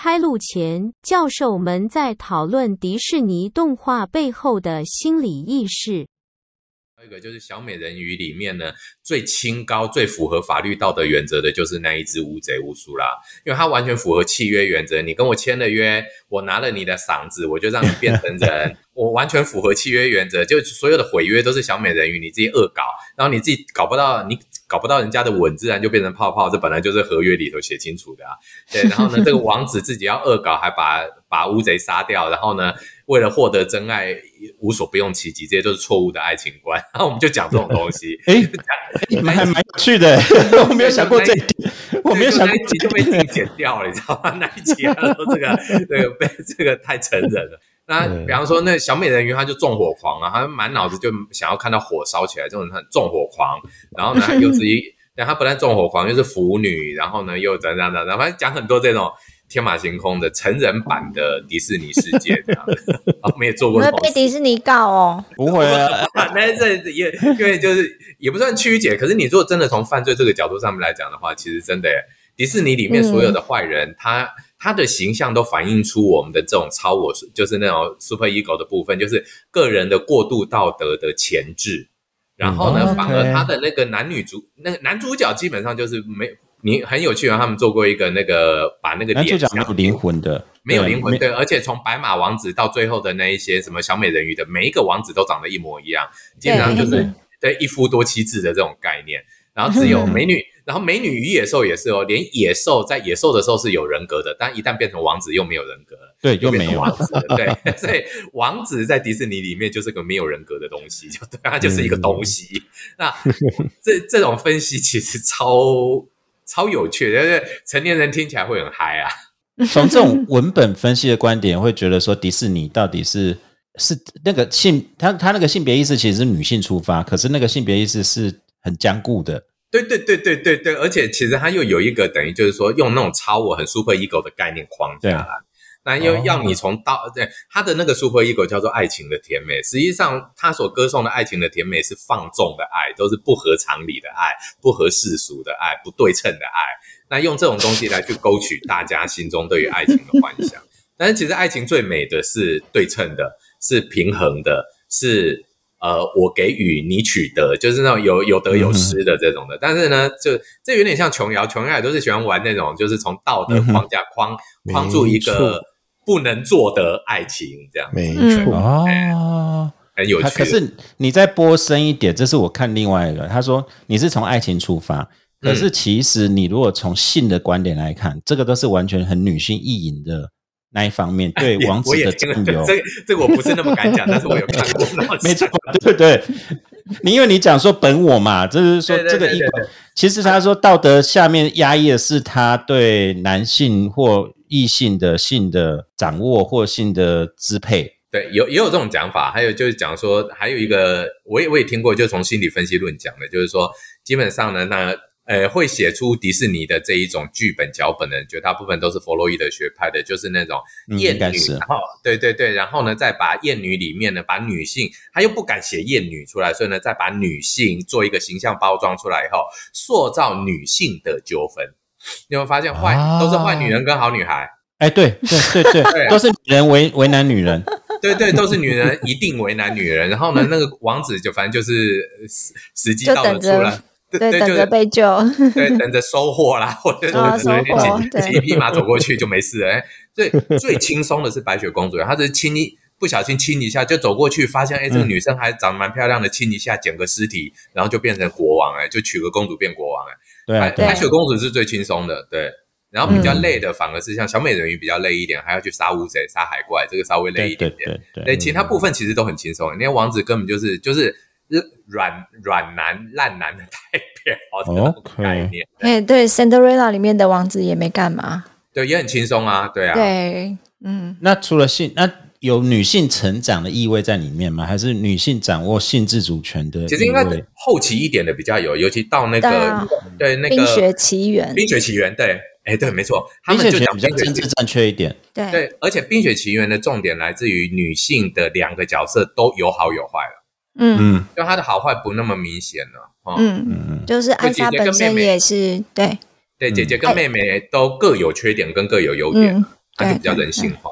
开录前，教授们在讨论迪士尼动画背后的心理意识。还有一个就是小美人鱼里面呢，最清高、最符合法律道德原则的，就是那一只乌贼乌苏啦，因为它完全符合契约原则。你跟我签了约，我拿了你的嗓子，我就让你变成人，我完全符合契约原则。就所有的毁约都是小美人鱼你自己恶搞，然后你自己搞不到，你搞不到人家的吻，自然就变成泡泡。这本来就是合约里头写清楚的啊。对，然后呢，这个王子自己要恶搞，还把把乌贼杀掉，然后呢？为了获得真爱，无所不用其极，这些都是错误的爱情观。然后我们就讲这种东西，哎，你们还蛮有趣的。我没有想过这一点，我没有想过一集就被自己剪掉了，你知道吗？那一集他说这个这个被这个太成人了。那比方说，那小美人鱼她就纵火狂啊，她满脑子就想要看到火烧起来，这种很纵火狂。然后呢，又是一，但她不但纵火狂，又是腐女，然后呢又怎样怎样，反正讲很多这种。天马行空的成人版的迪士尼世界，我们也做过。会被迪士尼告哦？不会啊，那这也因为就是也不算曲解。可是你如果真的从犯罪这个角度上面来讲的话，其实真的迪士尼里面所有的坏人，他他的形象都反映出我们的这种超我，就是那种 super ego 的部分，就是个人的过度道德的前置。然后呢，反而他的那个男女主，那个男主角基本上就是没。你很有趣啊！他们做过一个那个把那个男主角没有灵魂的，没有灵魂对，而且从白马王子到最后的那一些什么小美人鱼的每一个王子都长得一模一样，基本上就是对一夫多妻制的这种概念。然后只有美 女，然后美女与野兽也是哦，连野兽在野兽的时候是有人格的，但一旦变成王子又没有人格了，对，又没有王子，对，所以王子在迪士尼里面就是个没有人格的东西，就对，它就是一个东西。那这这种分析其实超。超有趣，但是成年人听起来会很嗨啊！从这种文本分析的观点，会觉得说迪士尼到底是是那个性，他他那个性别意识其实是女性出发，可是那个性别意识是很坚固的。对对对对对对，而且其实他又有一个等于就是说用那种超我很 super ego 的概念框架。那又要你从到对他的那个 super ego 叫做爱情的甜美，实际上他所歌颂的爱情的甜美是放纵的爱，都是不合常理的爱，不合世俗的爱，不对称的爱。那用这种东西来去勾取大家心中对于爱情的幻想。但是其实爱情最美的是对称的，是平衡的，是呃我给予你取得，就是那种有有得有失的这种的。但是呢，就这有点像琼瑶，琼瑶也都是喜欢玩那种，就是从道德框架框框住一个。不能做的爱情，这样没错啊，很有趣。可是你再播深一点，这是我看另外一个，他说你是从爱情出发，可是其实你如果从性的观点来看，这个都是完全很女性意淫的那一方面。对 王子的占有，这个这个我不是那么敢讲，但是我有看过。没错，对不对？你因为你讲说本我嘛，就是说这个一，其实他说道德下面压抑的是他对男性或。异性的性的掌握或性的支配，对，有也有这种讲法。还有就是讲说，还有一个，我也我也听过，就从心理分析论讲的，就是说，基本上呢，那呃，会写出迪士尼的这一种剧本脚本的人，绝大部分都是弗洛伊德学派的，就是那种艳女，然后对对对，然后呢，再把艳女里面呢，把女性，他又不敢写艳女出来，所以呢，再把女性做一个形象包装出来以后，塑造女性的纠纷。你有发现坏都是坏女人跟好女孩？哎，对对对对，都是女人为为难女人，对对，都是女人一定为难女人。然后呢，那个王子就反正就是时时机到了出来，对，等着被救，对，等着收获啦，或者是骑骑匹马走过去就没事。哎，最最轻松的是白雪公主，她是亲一不小心亲一下就走过去，发现哎，这个女生还长得蛮漂亮的，亲一下捡个尸体，然后就变成国王，哎，就娶个公主变国王，哎。白白雪公主是最轻松的，对，然后比较累的反而是像小美人鱼比较累一点，还要去杀乌贼、杀海怪，这个稍微累一点点。对，其他部分其实都很轻松。那些王子根本就是就是软软男烂男的代表的概念。哎，对，Cinderella 里面的王子也没干嘛，对，也很轻松啊，对啊。对，嗯。那除了性，那有女性成长的意味在里面吗？还是女性掌握性自主权的？其实应该后期一点的比较有，尤其到那个对那个冰雪奇缘，冰雪奇缘对，哎对，没错，他们就讲比较政治正确一点。对对，而且冰雪奇缘的重点来自于女性的两个角色都有好有坏了。嗯嗯，就她的好坏不那么明显了。嗯嗯，就是艾莎本身也是对对，姐姐跟妹妹都各有缺点跟各有优点。它就比较人性化。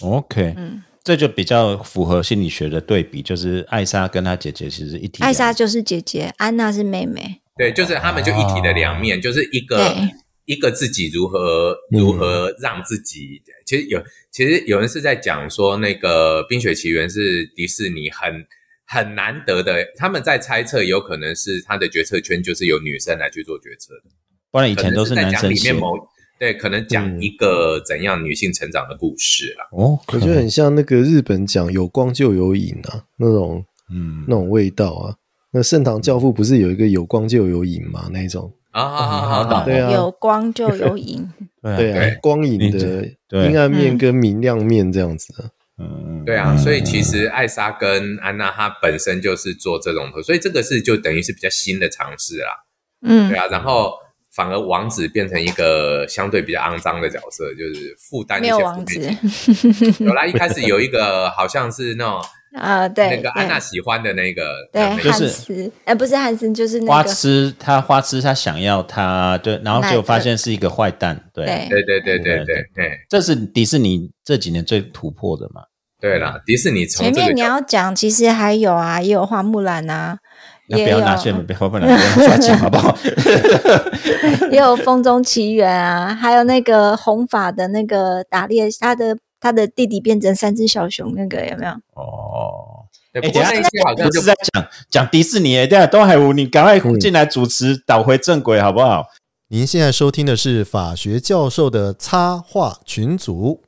OK，嗯，这就比较符合心理学的对比，就是艾莎跟她姐姐其实一体。艾莎就是姐姐，安娜是妹妹。对，就是他们就一体的两面，就是一个一个自己如何如何让自己。其实有，其实有人是在讲说，那个《冰雪奇缘》是迪士尼很很难得的，他们在猜测，有可能是他的决策圈就是由女生来去做决策的，不然以前都是男生写讲里面。某对，可能讲一个怎样女性成长的故事啦。哦，我觉得很像那个日本讲有光就有影啊，那种嗯那种味道啊。那盛唐教父不是有一个有光就有影嘛？那一种，啊啊好好好，对啊有光就有影。对啊，光影的对阴暗面跟明亮面这样子啊。嗯，对啊，所以其实艾莎跟安娜她本身就是做这种的，所以这个是就等于是比较新的尝试啦。嗯对，啊，然后反而王子变成一个相对比较肮脏的角色，就是负担一些负有王子。面情绪。有啦，一开始有一个好像是那种 啊，对，那个安娜喜欢的那个，对那个汉斯，哎，不是汉斯，就是那花痴，他花痴，他想要他，对，然后奈特结果发现是一个坏蛋，对，对。对对对对对对这是迪士尼这几年最突破的嘛。对啦，迪士尼从前面你要讲，其实还有啊，也有花木兰啊，那不要拿线，不要不要刷钱，好不好？也有风中奇缘啊，还有那个红发的那个打猎，他的他的弟弟变成三只小熊，那个有没有？哦，对，哎不过那一些好像不就是在讲讲迪士尼，等下，东海湖，你赶快进来主持，导回正轨，好不好？您现在收听的是法学教授的插画群组。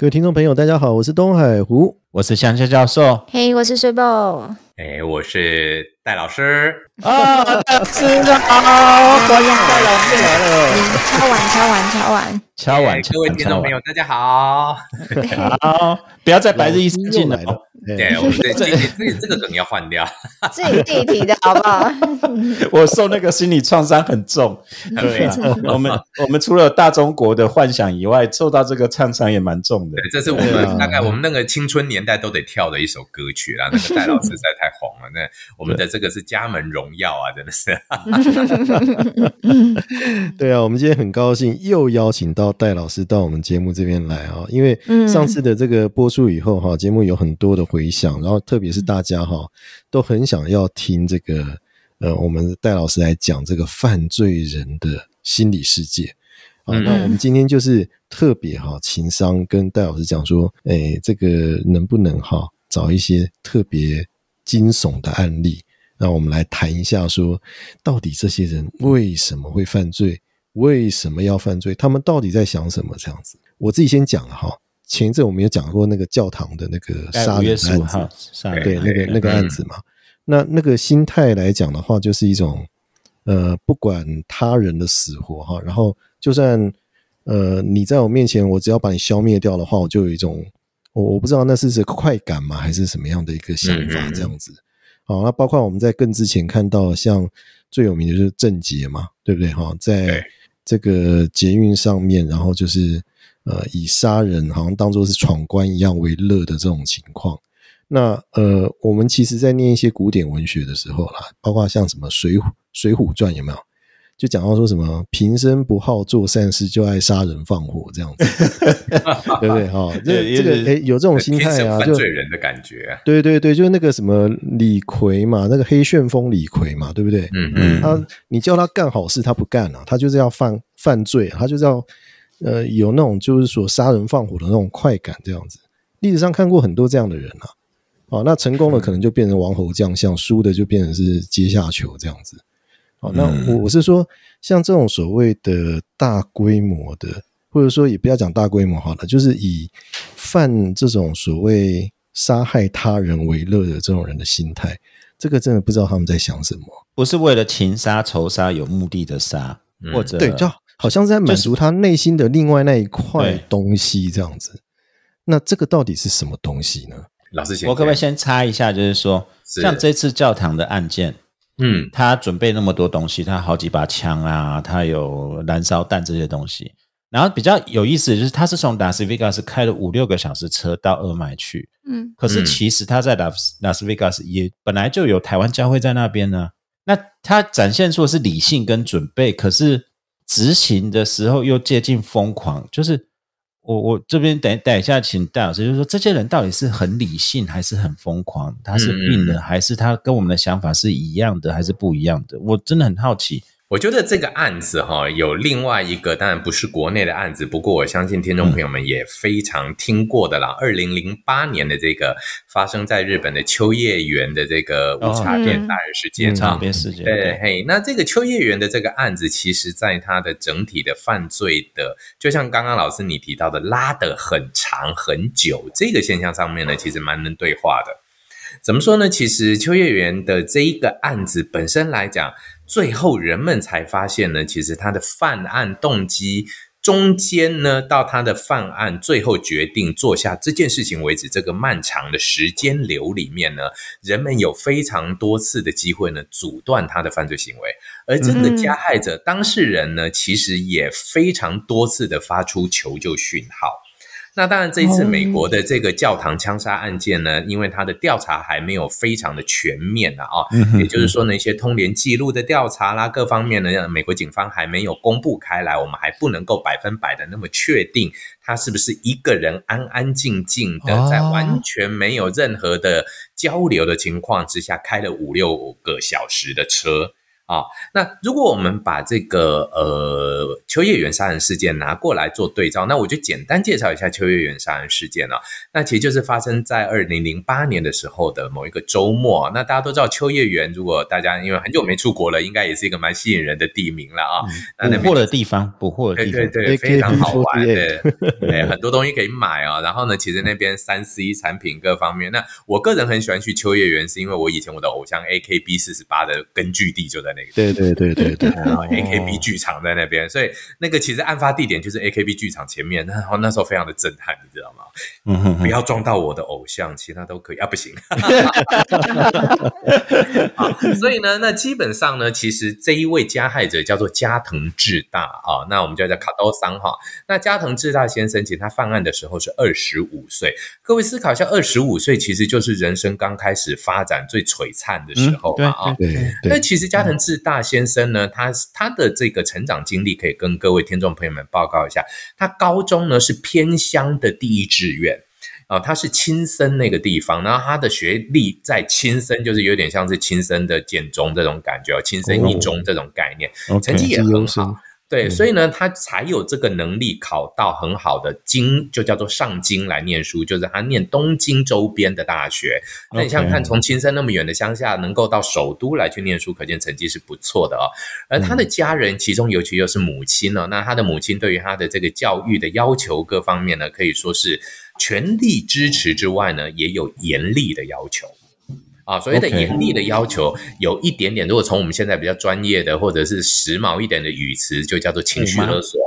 各位听众朋友，大家好，我是东海湖。我是香香教授嘿，我是水宝，哎，我是戴老师，啊，戴老师好，欢迎戴老师来了，敲碗敲碗敲碗，敲碗，哎各位听众朋友，大家好。好，不要再白日依山尽了又来了，哎对，我们 这这这这个梗要换掉，自己自己提的好不好？我受那个心理创伤很重。对啊，我们我们除了大中国的幻想以外，受到这个创伤也蛮重的对，。这是我们大概我们那个青春年代都得跳的一首歌曲啦。那个戴老师实在太红了，那我们的这个是家门荣耀啊，真的是。对啊，我们今天很高兴又邀请到戴老师到我们节目这边来啊，因为嗯上次的这个播出以后哈，节目有很多的回响，然后特别是大家哈都很想要听这个呃，我们戴老师来讲这个犯罪人的心理世界。啊，嗯那我们今天就是特别哈，情商跟戴老师讲说，哎，这个能不能哈找一些特别惊悚的案例，那我们来谈一下说，到底这些人为什么会犯罪，为什么要犯罪，他们到底在想什么？这样子，我自己先讲了哈。前一阵我们有讲过那个教堂的那个杀人案子十五号，杀人对那个那个嗯案子嘛。那那个心态来讲的话，就是一种呃，不管他人的死活哈，然后就算呃你在我面前，我只要把你消灭掉的话，我就有一种我我不知道那是是快感吗，还是什么样的一个想法这样子。好，那包括我们在更之前看到，像最有名的就是郑捷嘛，对不对？哈，在这个捷运上面，然后就是呃以杀人好像当做是闯关一样为乐的这种情况。那呃，我们其实在念一些古典文学的时候啦，包括像什么《水浒水浒传》有没有？就讲到说什么平生不好做善事，就爱杀人放火这样子，对不对？哈，这对这个也是诶有这种心态啊，就犯罪人的感觉。对对对，就是那个什么李逵嘛，那个黑旋风李逵嘛，对不对？嗯嗯嗯，他你叫他干好事，他不干啊，他就是要犯犯罪啊，他就是要呃有那种就是说杀人放火的那种快感这样子。历史上看过很多这样的人啊，哦，那成功了可能就变成王侯将相，输的就变成是阶下囚这样子。哦，那我我是说，像这种所谓的大规模的，或者说也不要讲大规模好了，就是以犯这种所谓杀害他人为乐的这种人的心态，这个真的不知道他们在想什么。不是为了情杀、仇杀、有目的的杀，嗯或者对，就好像是在满足他内心的另外那一块对东西这样子。那这个到底是什么东西呢？老师先，我可不可以？先插一下，就是说，是像这次教堂的案件，嗯他准备那么多东西，他好几把枪啊，他有燃烧弹这些东西。然后比较有意思的就是，他是从拉斯维加斯开了五六个小时车到俄麦去，嗯，可是其实他在拉拉斯维加斯也本来就有台湾教会在那边呢。那他展现出的是理性跟准备，可是执行的时候又接近疯狂。就是我我这边等等一下，请戴老师就是说，这些人到底是很理性还是很疯狂？他是病人还是他跟我们的想法是一样的还是不一样的？我真的很好奇。我觉得这个案子哈，有另外一个，当然不是国内的案子，不过我相信听众朋友们也非常听过的啦。二零零八年的这个发生在日本的秋叶原的这个无茶店杀人事件，茶店事件。对，嘿，那这个秋叶原的这个案子，其实在它的整体的犯罪的，就像刚刚老师你提到的，拉得很长很久，这个现象上面呢，其实蛮能对话的。怎么说呢？其实秋叶原的这一个案子本身来讲。最后，人们才发现呢，其实他的犯案动机中间呢，到他的犯案最后决定做下这件事情为止，这个漫长的时间流里面呢，人们有非常多次的机会呢，阻断他的犯罪行为，而这个加害者当事人呢，其实也非常多次的发出求救讯号。那当然，这一次美国的这个教堂枪杀案件呢，因为它的调查还没有非常的全面呢，啊，也就是说，那些通联记录的调查啦，各方面呢，美国警方还没有公布开来，我们还不能够百分百的那么确定他是不是一个人安安静静的在完全没有任何的交流的情况之下开了五六个小时的车。啊，那如果我们把这个呃秋叶原杀人事件拿过来做对照，那我就简单介绍一下秋叶原杀人事件了。那其实就是发生在二零零八年的时候的某一个周末。那大家都知道秋叶原，如果大家因为很久没出国了，应该也是一个蛮吸引人的地名了啊。捕获的地方，捕获的地方，对对对，非常好玩的，对，很多东西可以买啊。然后呢，其实那边三 C 产品各方面，那我个人很喜欢去秋叶原，是因为我以前我的偶像 AKB 四十八的根据地就在那。对对对对对，然后 AKB 剧场在那边，所以那个其实案发地点就是 AKB 剧场前面，然后那时候非常的震撼，你知道吗？嗯，不要撞到我的偶像，其他都可以啊，不行。所以呢，那基本上呢，其实这一位加害者叫做加藤智大啊，那我们就叫卡多桑哈。那加藤智大先生，其实他犯案的时候是二十五岁。各位思考一下，二十五岁其实就是人生刚开始发展最璀璨的时候嘛啊。对，那其实加藤智大先生呢，他他的这个成长经历可以跟各位听众朋友们报告一下。他高中呢是偏乡的第一志愿啊，他是亲生那个地方，然后他的学历在亲生就是有点像是亲生的建中这种感觉，亲生一中这种概念，成绩也很好。对，所以呢，他才有这个能力考到很好的京，就叫做上京来念书，就是他念东京周边的大学。那你像看从青森那么远的乡下，能够到首都来去念书，可见成绩是不错的哦。而他的家人，其中尤其又是母亲呢，那他的母亲对于他的这个教育的要求各方面呢，可以说是全力支持之外呢，也有严厉的要求。啊，所谓的严厉的要求有一点点，如果从我们现在比较专业的或者是时髦一点的语词，就叫做情绪勒索。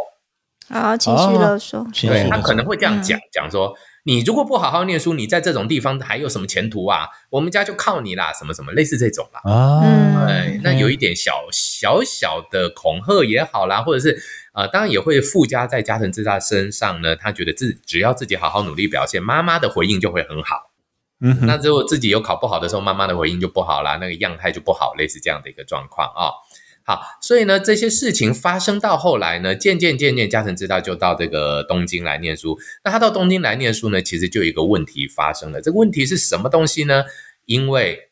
啊，情绪勒索，对他可能会这样讲讲说，你如果不好好念书，你在这种地方还有什么前途啊？我们家就靠你啦，什么什么类似这种啦。啊，对，那有一点小小小的恐吓也好啦，或者是呃，当然也会附加在加藤智大身上呢。他觉得自只要自己好好努力表现，妈妈的回应就会很好。嗯，那如果自己有考不好的时候，妈妈的回应就不好啦，那个样态就不好，类似这样的一个状况啊。好，所以呢，这些事情发生到后来呢，渐渐渐渐，嘉诚知道就到这个东京来念书。那他到东京来念书呢，其实就有一个问题发生了。这个问题是什么东西呢？因为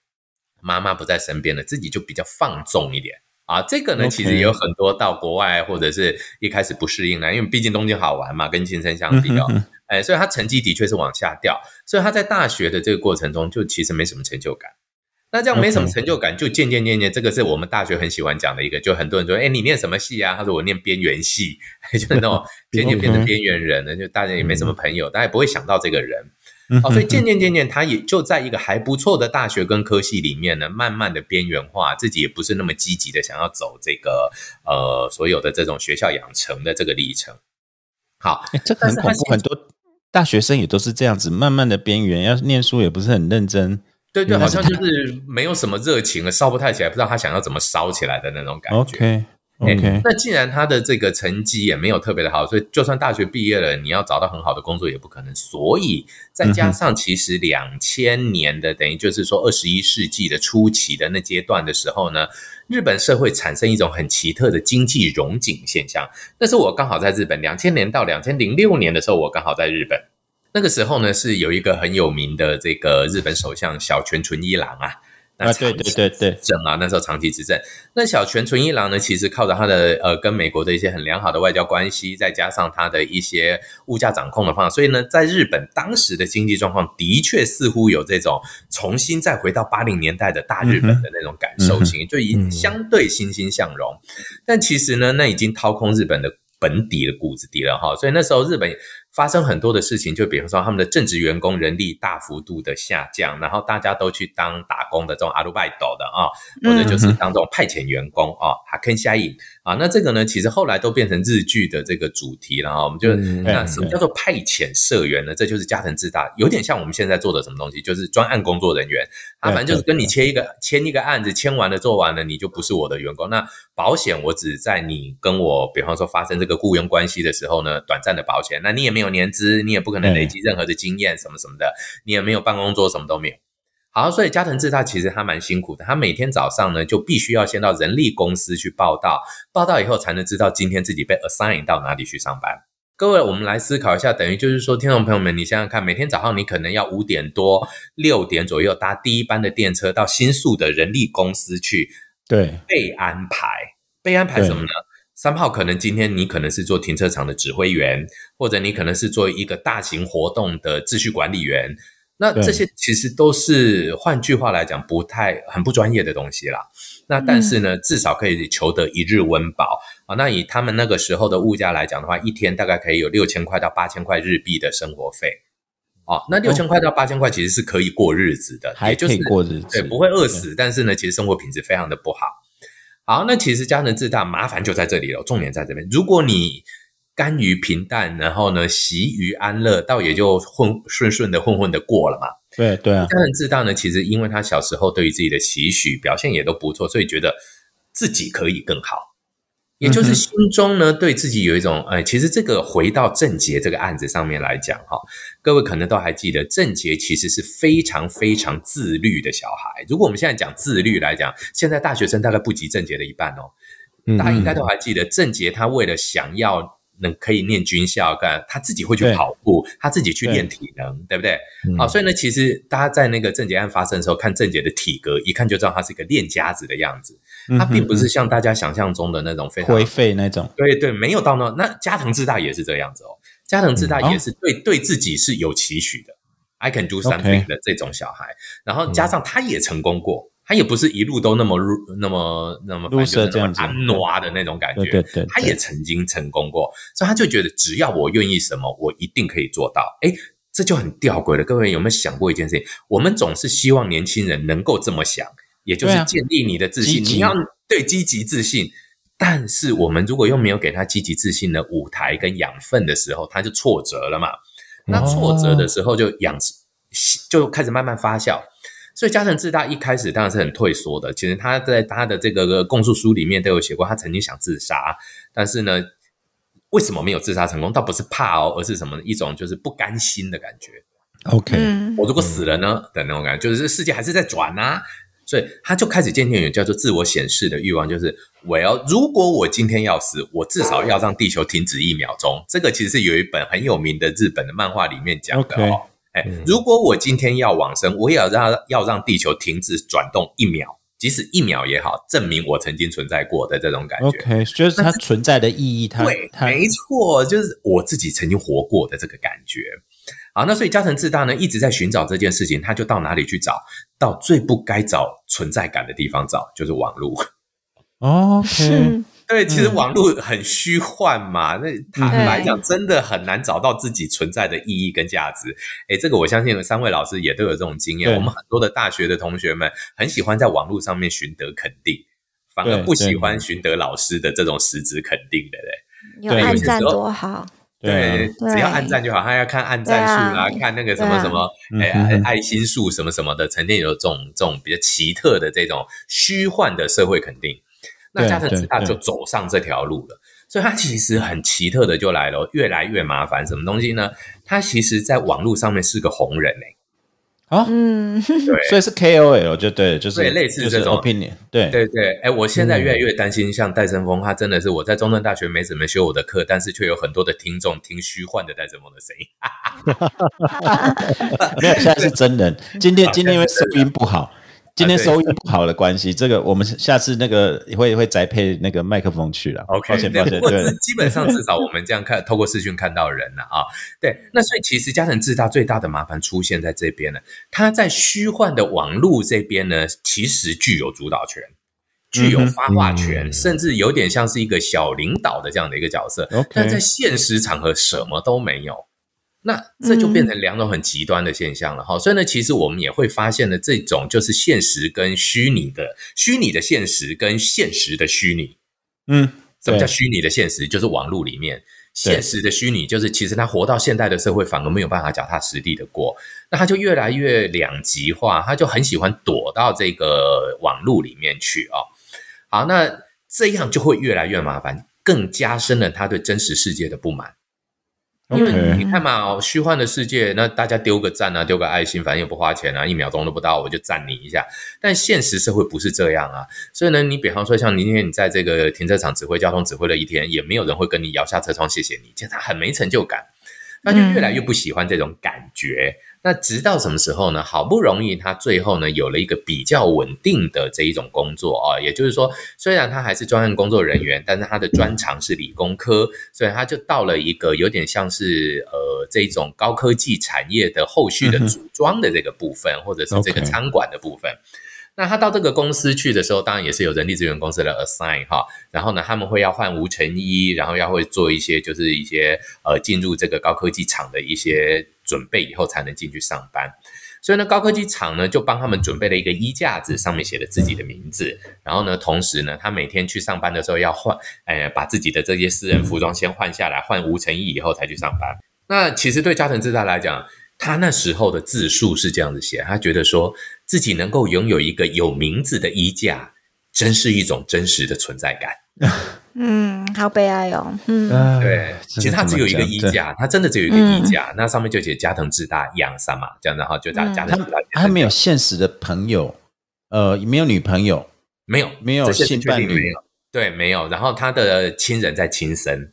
妈妈不在身边了，自己就比较放纵一点啊。这个呢，其实也有很多到国外或者是一开始不适应的，因为毕竟东京好玩嘛，跟新生相比哦。哎，所以他成绩的确是往下掉，所以他在大学的这个过程中就其实没什么成就感。那这样没什么成就感，就渐渐渐渐，这个是我们大学很喜欢讲的一个，就很多人说，哎，你念什么系啊？他说我念边缘系，就是那种 渐渐变成边缘人了，就大家也没什么朋友，大家也不会想到这个人。哦，所以渐渐渐渐，他也就在一个还不错的大学跟科系里面呢，慢慢的边缘化，自己也不是那么积极的想要走这个呃所有的这种学校养成的这个历程。好，这个很恐怖，很多。大学生也都是这样子，慢慢的边缘，要念书也不是很认真。对对，好像就是没有什么热情了，烧不太起来，不知道他想要怎么烧起来的那种感觉。OK OK，那既然他的这个成绩也没有特别的好，所以就算大学毕业了，你要找到很好的工作也不可能。所以再加上其实两千年的等于就是说二十一世纪的初期的那阶段的时候呢，日本社会产生一种很奇特的经济融景现象。那时候我刚好在日本，两千年到两千零六年的时候，我刚好在日本。那个时候呢，是有一个很有名的这个日本首相小泉纯一郎啊。啊，对对对对，政啊，那时候长期执政。那小泉纯一郎呢，其实靠着他的呃跟美国的一些很良好的外交关系，再加上他的一些物价掌控的方法，所以呢，在日本当时的经济状况的确似乎有这种重新再回到八零年代的大日本的那种感受性，就已相对欣欣向荣。但其实呢，那已经掏空日本的本底的骨子底了哈，所以那时候日本。发生很多的事情，就比如说他们的正职员工人力大幅度的下降，然后大家都去当打工的这种阿鲁拜斗的啊，或者就是当这种派遣员工啊，哈肯下影啊，那这个呢，其实后来都变成日剧的这个主题了啊。我们就那什么叫做派遣社员呢？这就是加藤自大，有点像我们现在做的什么东西，就是专案工作人员。啊反正就是跟你签一个签一个案子，签完了做完了，你就不是我的员工。那保险我只在你跟我，比方说发生这个雇佣关系的时候呢，短暂的保险。那你也没有年资，你也不可能累积任何的经验什么什么的，你也没有办公桌，什么都没有。好，所以加藤智他其实他蛮辛苦的，他每天早上呢就必须要先到人力公司去报道，报道以后才能知道今天自己被 assign 到哪里去上班。各位，我们来思考一下，等于就是说，听众朋友们，你想想看，每天早上你可能要五点多、六点左右搭第一班的电车到新宿的人力公司去，对，被安排，被安排什么呢？三号可能今天你可能是做停车场的指挥员，或者你可能是做一个大型活动的秩序管理员。那这些其实都是，换句话来讲，不太很不专业的东西啦。那但是呢，至少可以求得一日温饱啊。那以他们那个时候的物价来讲的话，一天大概可以有六千块到八千块日币的生活费。哦，那六千块到八千块其实是可以过日子的，还可以过日子，对，不会饿死。但是呢，其实生活品质非常的不好。好，那其实家人自大，麻烦就在这里了，重点在这边。如果你甘于平淡，然后呢，习于安乐，倒也就混顺顺的混混的过了嘛。对对啊，家人自大呢，其实因为他小时候对于自己的期许表现也都不错，所以觉得自己可以更好。也就是心中呢，对自己有一种，哎，其实这个回到郑杰这个案子上面来讲，哈，各位可能都还记得，郑杰其实是非常非常自律的小孩。如果我们现在讲自律来讲，现在大学生大概不及郑杰的一半哦。大家应该都还记得，郑杰他为了想要。能可以念军校，干他自己会去跑步，他自己去练体能，对不对？好，所以呢，其实大家在那个郑杰案发生的时候，看郑杰的体格，一看就知道他是一个练家子的样子。他并不是像大家想象中的那种非常颓废那种。对对，没有到那那加藤自大也是这样子哦。加藤自大也是对对自己是有期许的，I can do something 的这种小孩。然后加上他也成功过。他也不是一路都那么入那么那么入色这样子安挪的那种感觉，对对，他也曾经成功过，所以他就觉得只要我愿意什么，我一定可以做到。哎，这就很吊诡了。各位有没有想过一件事情？我们总是希望年轻人能够这么想，也就是建立你的自信，你要对积极自信。但是我们如果又没有给他积极自信的舞台跟养分的时候，他就挫折了嘛。那挫折的时候就养就开始慢慢发酵。所以加藤智大一开始当然是很退缩的。其实他在他的这个供述书里面都有写过，他曾经想自杀，但是呢，为什么没有自杀成功？倒不是怕哦，而是什么？一种就是不甘心的感觉。OK，我如果死了呢的那种感觉，就是世界还是在转啊。所以他就开始渐渐有叫做自我显示的欲望，就是我要如果我今天要死，我至少要让地球停止一秒钟。这个其实是有一本很有名的日本的漫画里面讲的哦。哎，如果我今天要往生，我也要让要让地球停止转动一秒，即使一秒也好，证明我曾经存在过的这种感觉。OK，就是它存在的意义。它对，没错，就是我自己曾经活过的这个感觉。好，那所以加藤智大呢一直在寻找这件事情，他就到哪里去找？到最不该找存在感的地方找，就是网络。OK。对，其实网络很虚幻嘛，那坦白讲，真的很难找到自己存在的意义跟价值。哎，这个我相信三位老师也都有这种经验。我们很多的大学的同学们很喜欢在网络上面寻得肯定，反而不喜欢寻得老师的这种实质肯定的嘞。有暗赞多好，对，只要按赞就好。他要看按赞数啦，看那个什么什么，哎，爱心数什么什么的，曾经有这种这种比较奇特的这种虚幻的社会肯定。那对加藤自大就走上这条路了。所以他其实很奇特的就来了，越来越麻烦。什么东西呢？他其实在网络上面是个红人哎、啊，嗯，对 所以是 KOL 就对，就是对类似就是这种 opinion，对对对，哎，我现在越来越担心，像戴森峰，他真的是我在中正大学没怎么修我的课，但是却有很多的听众听虚幻的戴森峰的声音。没有，现在是真人。今天今天因为声音不好，今天对收音不好的关系，这个我们下次那个会会宅配那个麦克风去了。OK，抱歉抱歉，对不过是，基本上至少我们这样看，透过视讯看到人了啊。对，那所以其实加藤智大最大的麻烦出现在这边了，他在虚幻的网络这边呢，其实具有主导权。具有发话权，嗯甚至有点像是一个小领导的这样的一个角色 OK 但在现实场合什么都没有。那这就变成两种很极端的现象了哈、所以呢，其实我们也会发现呢，这种就是现实跟虚拟的，虚拟的现实跟现实的虚拟。嗯，什么叫虚拟的现实？就是网络里面现实的虚拟，就是其实他活到现代的社会，反而没有办法脚踏实地的过，那他就越来越两极化，他就很喜欢躲到这个网络里面去哦。好，那这样就会越来越麻烦，更加深了他对真实世界的不满。因为你看嘛，哦虚幻的世界，那大家丢个赞啊，丢个爱心，反正也不花钱啊，一秒钟都不到，我就赞你一下。但现实社会不是这样啊，所以呢，你比方说像今天你在这个停车场指挥交通指挥了一天，也没有人会跟你摇下车窗谢谢你，其实他很没成就感，他就越来越不喜欢这种感觉。那直到什么时候呢？好不容易他最后呢有了一个比较稳定的这一种工作啊，也就是说，虽然他还是专案工作人员，但是他的专长是理工科，所以他就到了一个有点像是呃这种高科技产业的后续的组装的这个部分，或者是这个餐馆的部分。那他到这个公司去的时候，当然也是有人力资源公司的 assign 哈，然后呢，他们会要换无尘衣，然后要会做一些就是一些呃进入这个高科技厂的一些准备以后才能进去上班。所以呢，高科技厂呢就帮他们准备了一个衣架子，上面写了自己的名字。然后呢，同时呢，他每天去上班的时候要换，呃，把自己的这些私人服装先换下来，换无尘衣以后才去上班。那其实对加藤智大来讲，他那时候的自述是这样子写，他觉得说自己能够拥有一个有名字的衣架，真是一种真实的存在感。嗯，好悲哀哦，嗯，对，其实他只有一个衣架，他真的只有一个衣架，那上面就写加藤智大养三嘛，这样然后就加嗯加藤智大。他没有现实的朋友，呃，没有女朋友，没有。没有性伴侣？对，没有。然后他的亲人在亲生，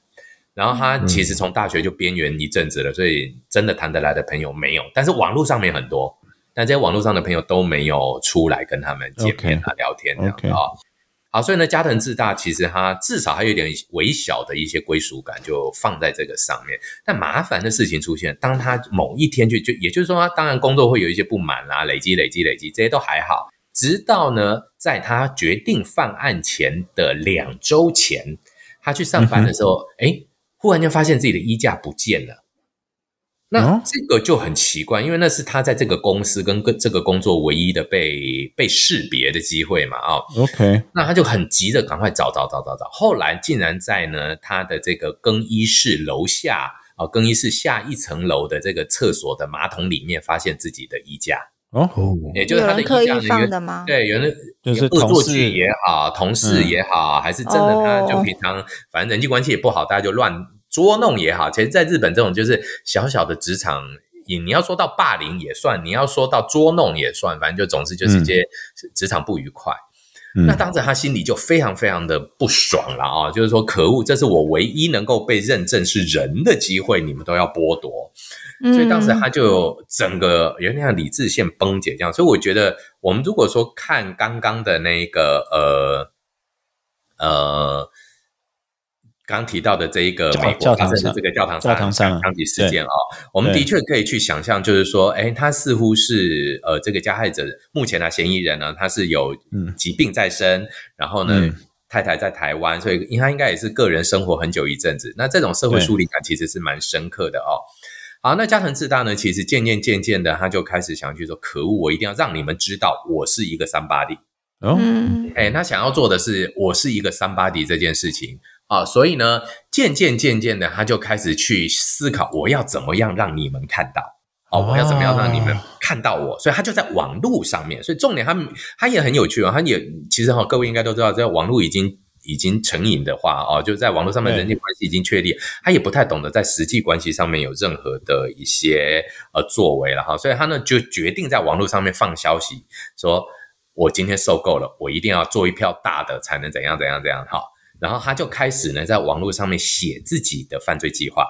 然后他其实从大学就边缘一阵子了，所以真的谈得来的朋友没有。但是网络上面很多，但在网络上的朋友都没有出来跟他们见面啊、聊天这样子啊。好，所以呢，加藤智大其实他至少还有一点微小的一些归属感，就放在这个上面。但麻烦的事情出现，当他某一天就就也就是说，他当然工作会有一些不满啦，累积累积累积，这些都还好。直到呢，在他决定犯案前的两周前，他去上班的时候，哎、忽然间发现自己的衣架不见了。那哦？这个就很奇怪，因为那是他在这个公司跟跟这个工作唯一的被被识别的机会嘛，啊、OK，那他就很急着赶快找找找找找，后来竟然在呢他的这个更衣室楼下啊、更衣室下一层楼的这个厕所的马桶里面发现自己的衣架，哦，哦，也就是他的衣架放的吗？对，原来就是恶作剧也好，同事嗯。也好，还是真的，他就哦。平常反正人际关系也不好，大家就乱捉弄也好。其实，在日本这种就是小小的职场，你你要说到霸凌也算，你要说到捉弄也算，反正就总之就是嗯这些职场不愉快。嗯那当时他心里就非常非常的不爽了啊，就是说可恶，这是我唯一能够被认证是人的机会，你们都要剥夺。所以当时嗯他就整个有点像理智线崩解这样，所以我觉得我们如果说看刚刚的那个呃呃刚提到的这一个教美国教堂上发生的这个教堂杀教堂杀枪击事件哦，我们的确可以去想象，就是说，哎，他似乎是呃这个加害者目前的嫌疑人呢，他是有嗯疾病在身，然后呢。嗯太太在台湾，所以他应该也是个人生活很久一阵子。那这种社会疏离感其实是蛮深刻的哦。好，那加藤智大呢，其实渐渐渐渐的，他就开始想去说：可恶，我一定要让你们知道我是一个 somebody。哦，嗯哎，他想要做的是我是一个 somebody 这件事情啊，所以呢，渐渐渐渐的，他就开始去思考我要怎么样让你们看到。哦，我要怎么样让你们看到我？所以他就在网络上面，所以重点他他也很有趣哦，他也其实哈、各位应该都知道，在网络已经已经成瘾的话哦，就在网络上面人际关系已经确立，他也不太懂得在实际关系上面有任何的一些呃作为了哈，所以他呢就决定在网络上面放消息，说我今天受够了，我一定要做一票大的才能怎样怎样怎样哈，然后他就开始呢在网络上面写自己的犯罪计划。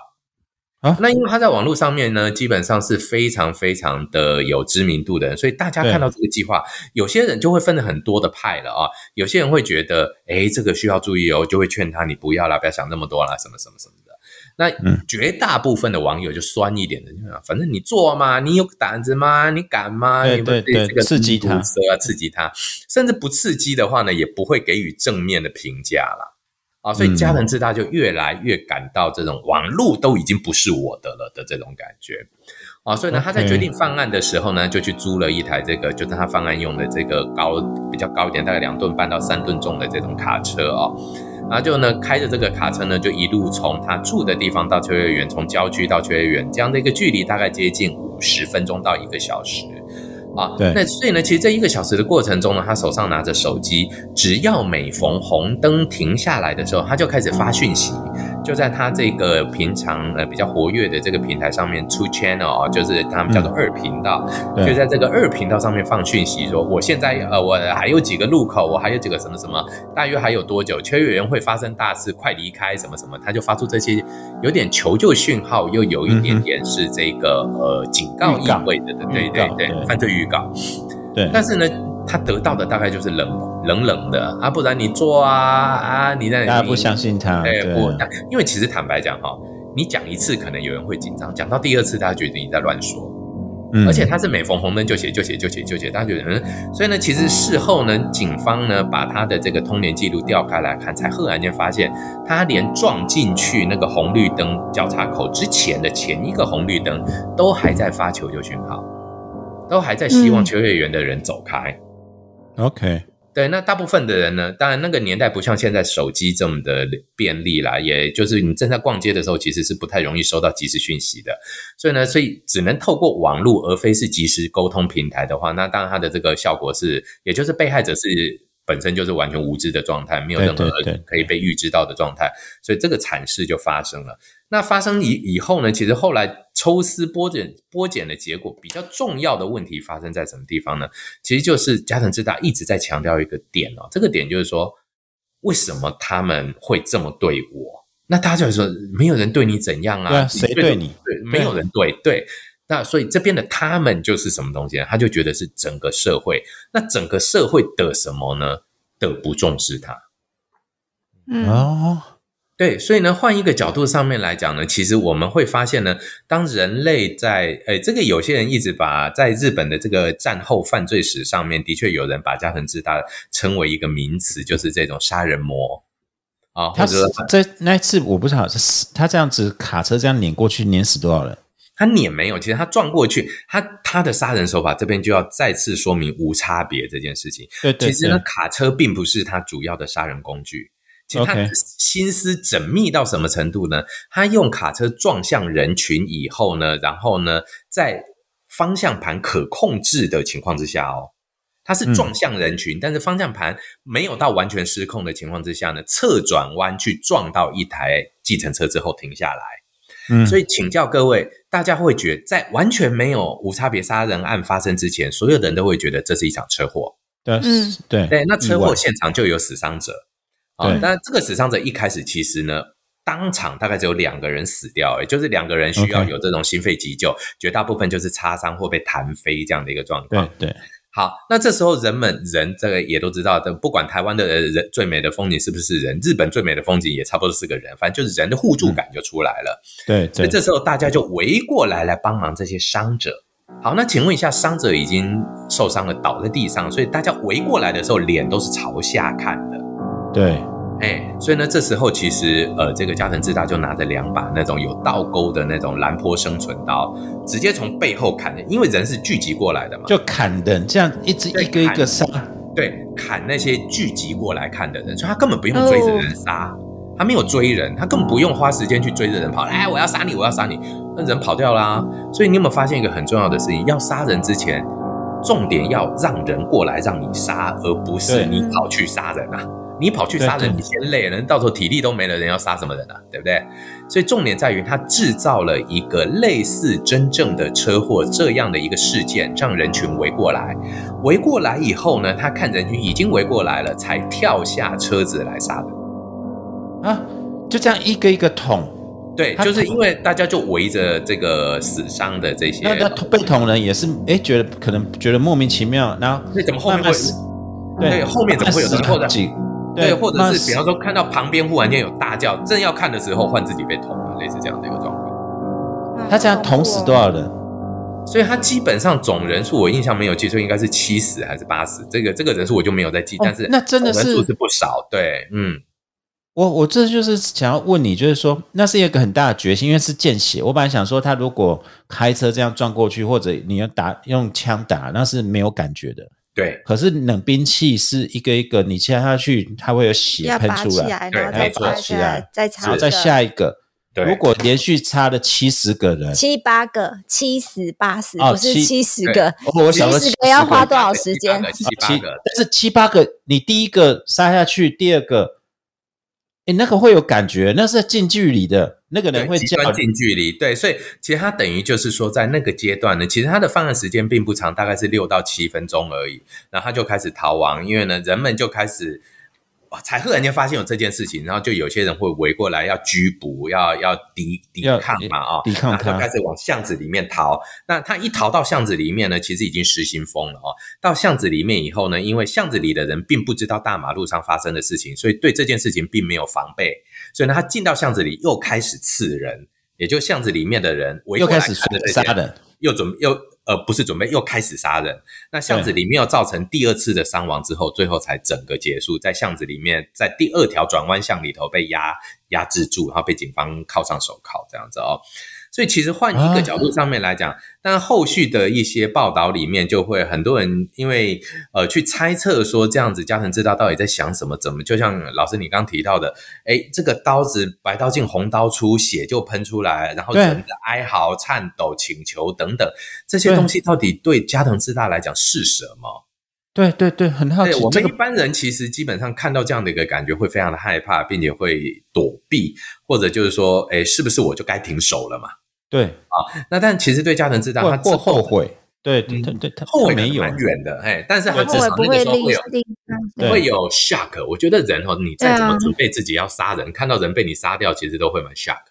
啊，那因为他在网络上面呢，基本上是非常非常的有知名度的人，所以大家看到这个计划，有些人就会分了很多的派了啊。有些人会觉得，哎，这个需要注意哦，就会劝他你不要啦，不要想那么多啦，什么什么什么的。那绝大部分的网友就酸一点的，反正你做嘛，你有胆子吗？你敢吗？对对对，刺激他，刺激他，甚至不刺激的话呢，也不会给予正面的评价了。啊，所以家人自大就越来越感到这种网络都已经不是我的了的这种感觉，啊，所以呢，他在决定犯案的时候呢，就去租了一台这个就是他犯案用的这个高比较高一点，大概两吨半到三吨重的这种卡车哦，然后就呢开着这个卡车呢，就一路从他住的地方到秋叶原，从郊区到秋叶原这样的一个距离，大概接近五十分钟到一个小时。啊，对，那所以呢，其实这一个小时的过程中呢，他手上拿着手机，只要每逢红灯停下来的时候，他就开始发讯息。就在他这个平常呃比较活跃的这个平台上面出 channel 啊，就是他们叫做二频道，就在这个二频道上面放讯息，说我现在呃我还有几个路口，我还有几个什么什么，大约还有多久，秋叶原会发生大事，快离开什么什么，他就发出这些有点求救讯号，又有一点点是这个呃警告意味的，对对对，犯罪预告。对，但是呢。他得到的大概就是冷冷冷的啊，不然你做啊啊，你在大家不相信他，对不？因为其实坦白讲哈，你讲一次可能有人会紧张，讲到第二次大家觉得你在乱说，嗯，而且他是每逢红灯就写就写就写就写，大家觉得嗯，所以呢，其实事后呢，警方呢把他的这个通联记录调开来看，才赫然间发现他连撞进去那个红绿灯交叉口之前的前一个红绿灯都还在发求救讯号，都还在希望秋叶原的人走开。OK，对，那大部分的人呢，当然那个年代不像现在手机这么的便利啦，也就是你正在逛街的时候，其实是不太容易收到即时讯息的，所以呢，所以只能透过网络，而非是即时沟通平台的话，那当然它的这个效果是，也就是被害者是。本身就是完全无知的状态，没有任何可以被预知到的状态，所以这个惨事就发生了。那发生以以后呢？其实后来抽丝剥茧剥茧的结果，比较重要的问题发生在什么地方呢？其实就是加藤智大一直在强调一个点哦，这个点就是说，为什么他们会这么对我？那大家就说，没有人对你怎样啊？谁对你？对，没有人对对。那所以这边的他们就是什么东西呢？他就觉得是整个社会，那整个社会的什么呢？的不重视他。嗯哦，对，所以呢，换一个角度上面来讲呢，其实我们会发现呢，当人类在诶，这个有些人一直把在日本的这个战后犯罪史上面，的确有人把加藤智大称为一个名词，就是这种杀人魔啊。他是这那次我不知道是他这样子卡车这样碾过去，碾死多少人？他碾没有，其实他撞过去，他他的杀人手法这边就要再次说明无差别这件事情。对对，其实呢，卡车并不是他主要的杀人工具。其实他心思缜密到什么程度呢？他用卡车撞向人群以后呢，然后呢，在方向盘可控制的情况之下哦，他是撞向人群，但是方向盘没有到完全失控的情况之下呢，侧转弯去撞到一台计程车之后停下来。嗯，所以请教各位，大家会觉在完全没有无差别杀人案发生之前，所有的人都会觉得这是一场车祸。对，嗯，对，对，那车祸现场就有死伤者。啊，但这个死伤者一开始其实呢，当场大概只有两个人死掉，也就是两个人需要有这种心肺急救，绝大部分就是擦伤或被弹飞这样的一个状况。对。好，那这时候人们人这个也都知道，这不管台湾的人最美的风景是不是人，日本最美的风景也差不多是个人，反正就是人的互助感就出来了。对，所以这时候大家就围过来来帮忙这些伤者。好，那请问一下，伤者已经受伤了，倒在地上，所以大家围过来的时候，脸都是朝下看的。对。哎，所以呢，这时候其实呃，这个加藤智大就拿着两把那种有倒钩的那种蓝坡生存刀，直接从背后砍的，因为人是聚集过来的嘛，就砍人，这样一直一个一个杀，对，砍那些聚集过来看的人，所以他根本不用追着人杀，他没有追人，他根本不用花时间去追着人跑，哎，我要杀你，我要杀你，那人跑掉啦。所以你有没有发现一个很重要的事情？要杀人之前，重点要让人过来让你杀，而不是你跑去杀人啊。你跑去杀人，你先累了，人到时候体力都没了，人要杀什么人啊？对不对？所以重点在于他制造了一个类似真正的车祸这样的一个事件，让人群围过来。围过来以后呢，他看人群已经围过来了，才跳下车子来杀人。啊，就这样一个一个捅，对，就是因为大家就围着这个死伤的这些，那那被捅人也是，哎，觉得可能觉得莫名其妙，然后那怎么后面会对后面怎么会有慢慢死人或者几对，或者是比方说看到旁边忽然间有大叫，正要看的时候，换自己被捅了，类似这样的一个状况。他这样捅死多少人？所以他基本上总人数，我印象没有记错，应该是七十还是八十？这个这个人数我就没有在记，哦但是那真的是人数是不少。对，嗯，我我这就是想要问你，就是说那是一个很大的决心，因为是见血。我本来想说，他如果开车这样撞过去，或者你要打用枪打，那是没有感觉的。对，可是冷兵器是一个一个，你切下去，它会有血喷出来，对然后再没错拔起来。再插然后再下一个。对。如果连续插了七十个人，七八个、七十八十，哦不是七七十个，哦我想说七十个要花多少时间？七八七，个，但是七八个，你第一个杀下去，第二个，哎，那个会有感觉，那是近距离的，那个人会极端近距离，对，所以其实他等于就是说，在那个阶段呢，其实他的犯案时间并不长，大概是六到七分钟而已，然后他就开始逃亡，因为呢，人们就开始。哇！才忽然间发现有这件事情，然后就有些人会围过来要拘捕，要要抵抵抗嘛啊、抵抗他然后就开始往巷子里面逃。那他一逃到巷子里面呢，其实已经失心疯了哦。到巷子里面以后呢，因为巷子里的人并不知道大马路上发生的事情，所以对这件事情并没有防备。所以呢，他进到巷子里又开始刺人，也就巷子里面的人围过来又开始看着这件杀人，又准又呃不是准备又开始杀人。那巷子里面又造成第二次的伤亡之后，最后才整个结束，在巷子里面，在第二条转弯巷里头被压压制住，然后被警方铐上手铐这样子哦。所以其实换一个角度上面来讲，但后续的一些报道里面，就会很多人因为呃去猜测说这样子加藤知道到底在想什么，怎么就像老师你刚提到的，哎，这个刀子白刀进红刀出，血就喷出来，然后对人的哀嚎、颤抖、请求等等这些东西，到底对加藤自大来讲是什么？对对对，很好奇我们一般人其实基本上看到这样的一个感觉，会非常的害怕，并且会躲避，或者就是说，哎，是不是我就该停手了嘛？对啊，那但其实对加藤自大，他之或或后悔，对对嗯对对，他后悔没有远的，哎，但是他至少那个时候会有会有 shock。我觉得人哦，你再怎么准备自己要杀人，看到人被你杀掉，其实都会蛮 shock。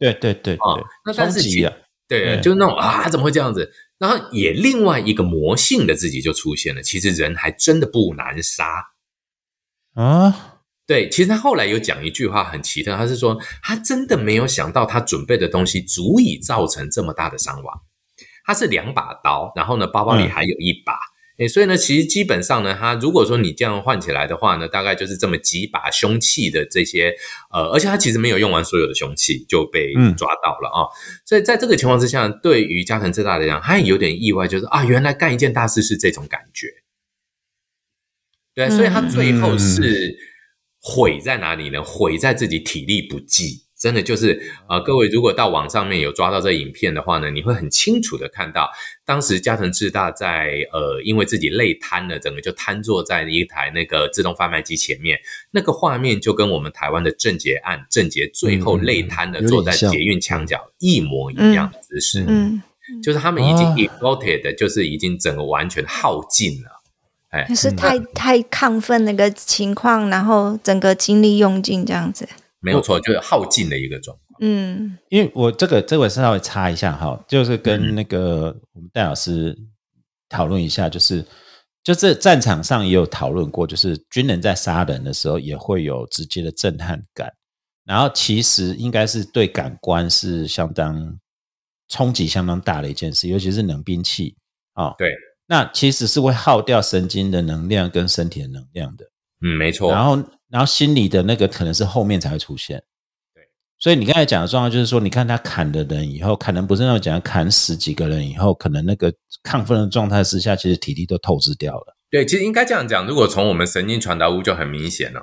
对对对啊，那但是其对，对就是那种啊，怎么会这样子？然后也另外一个魔性的自己就出现了。其实人还真的不难杀。啊，对，其实他后来有讲一句话很奇特，他是说他真的没有想到他准备的东西足以造成这么大的伤亡。他是两把刀，然后呢，包包里嗯还有一把。诶，所以呢，其实基本上呢，他如果说你这样换起来的话呢，大概就是这么几把凶器的这些，呃，而且他其实没有用完所有的凶器就被嗯抓到了啊、所以在这个情况之下，对于加藤智大来讲，他也有点意外，就是啊，原来干一件大事是这种感觉。对，所以他最后是毁在哪里呢？毁在自己体力不济。真的就是呃，各位如果到网上面有抓到这影片的话呢，你会很清楚的看到，当时加藤智大在呃，因为自己累瘫了，整个就瘫坐在一台那个自动贩卖机前面，那个画面就跟我们台湾的郑捷案，郑捷最后累瘫的坐在捷运墙角一模一样的姿势，嗯，就是他们已经啊。exhausted，、就是已经整个完全耗尽了。哎。可是太太亢奋那个情况，然后整个精力用尽这样子，没有错，就是耗尽的一个状况。嗯因为我这个这个稍微插一下哈，就是嗯跟那个我们戴老师讨论一下，就是就这战场上也有讨论过，就是军人在杀人的时候也会有直接的震撼感，然后其实应该是对感官是相当冲击相当大的一件事，尤其是冷兵器啊、对，那其实是会耗掉神经的能量跟身体的能量的。嗯，没错。然后然后心理的那个可能是后面才会出现。对，所以你刚才讲的状况就是说，你看他砍的人以后，可能不是那种讲砍十几个人以后，可能那个亢奋的状态之下，其实体力都透支掉了。对，其实应该这样讲，如果从我们神经传导物就很明显了。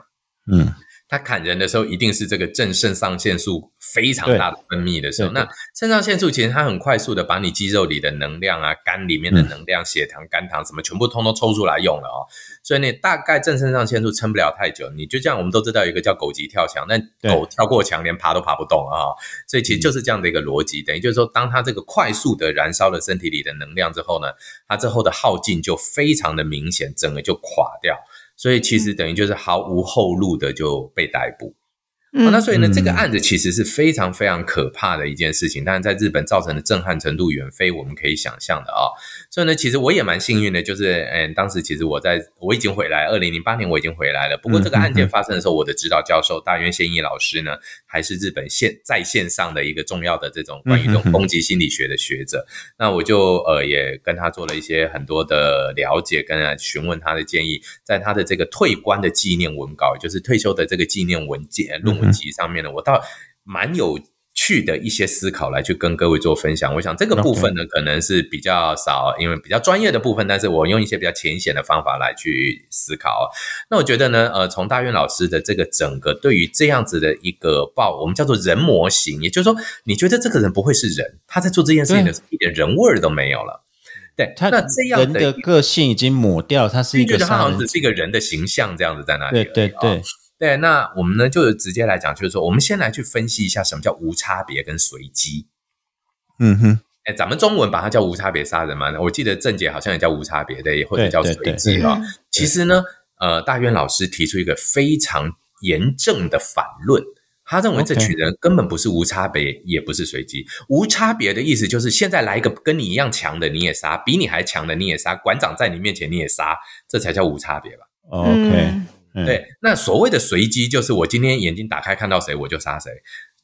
嗯，他砍人的时候，一定是这个正肾上腺素非常大的分泌的时候。那肾上腺素其实它很快速的把你肌肉里的能量啊、肝里面的能量、血糖、肝糖什么全部通通抽出来用了哦。所以你，大概正肾上腺素撑不了太久，你就这样，我们都知道有一个叫狗急跳墙，那狗跳过墙连爬都爬不动啊、哦。所以其实就是这样的一个逻辑，等于就是说，当它这个快速的燃烧了身体里的能量之后呢，它之后的耗尽就非常的明显，整个就垮掉。所以其实等于就是毫无后路的就被逮捕。嗯。哦那所以呢，嗯这个案子其实是非常非常可怕的一件事情，但是在日本造成的震撼程度远非我们可以想象的啊、所以呢，其实我也蛮幸运的，就是嗯，当时其实我在我已经回来，二零零八年我已经回来了。不过这个案件发生的时候，我的指导教授大渊宪一老师呢，还是日本线在线上的一个重要的这种关于这种攻击心理学的学者。那我就呃也跟他做了一些很多的了解，跟他询问他的建议，在他的这个退官的纪念文稿，也就是退休的这个纪念文件论文集上面呢，我倒蛮有。趣的一些思考来去跟各位做分享，我想这个部分呢可能是比较少，因为比较专业的部分，但是我用一些比较浅显的方法来去思考。那我觉得呢，呃，从大渊老师的这个整个对于这样子的一个报，我们叫做人模型，也就是说，你觉得这个人不会是人，他在做这件事情的时候一点人味儿都没有了。对，他那这样人的个性已经抹掉，他是一个就觉得他好像只是一个人的形象这样子在那里。对对对哦，对，那我们呢就直接来讲，就是说，我们先来去分析一下什么叫无差别跟随机。嗯哼，哎，咱们中文把它叫无差别杀人嘛，我记得郑姐好像也叫无差别的，也或者叫随机哈。其实呢，呃，大渊老师提出一个非常严正的反论，他认为这群人根本不是无差别，也不是随机。无差别的意思就是现在来一个跟你一样强的你也杀，比你还强的你也杀，馆长在你面前你也杀，这才叫无差别吧？哦 OK，对，那所谓的随机就是我今天眼睛打开看到谁我就杀谁。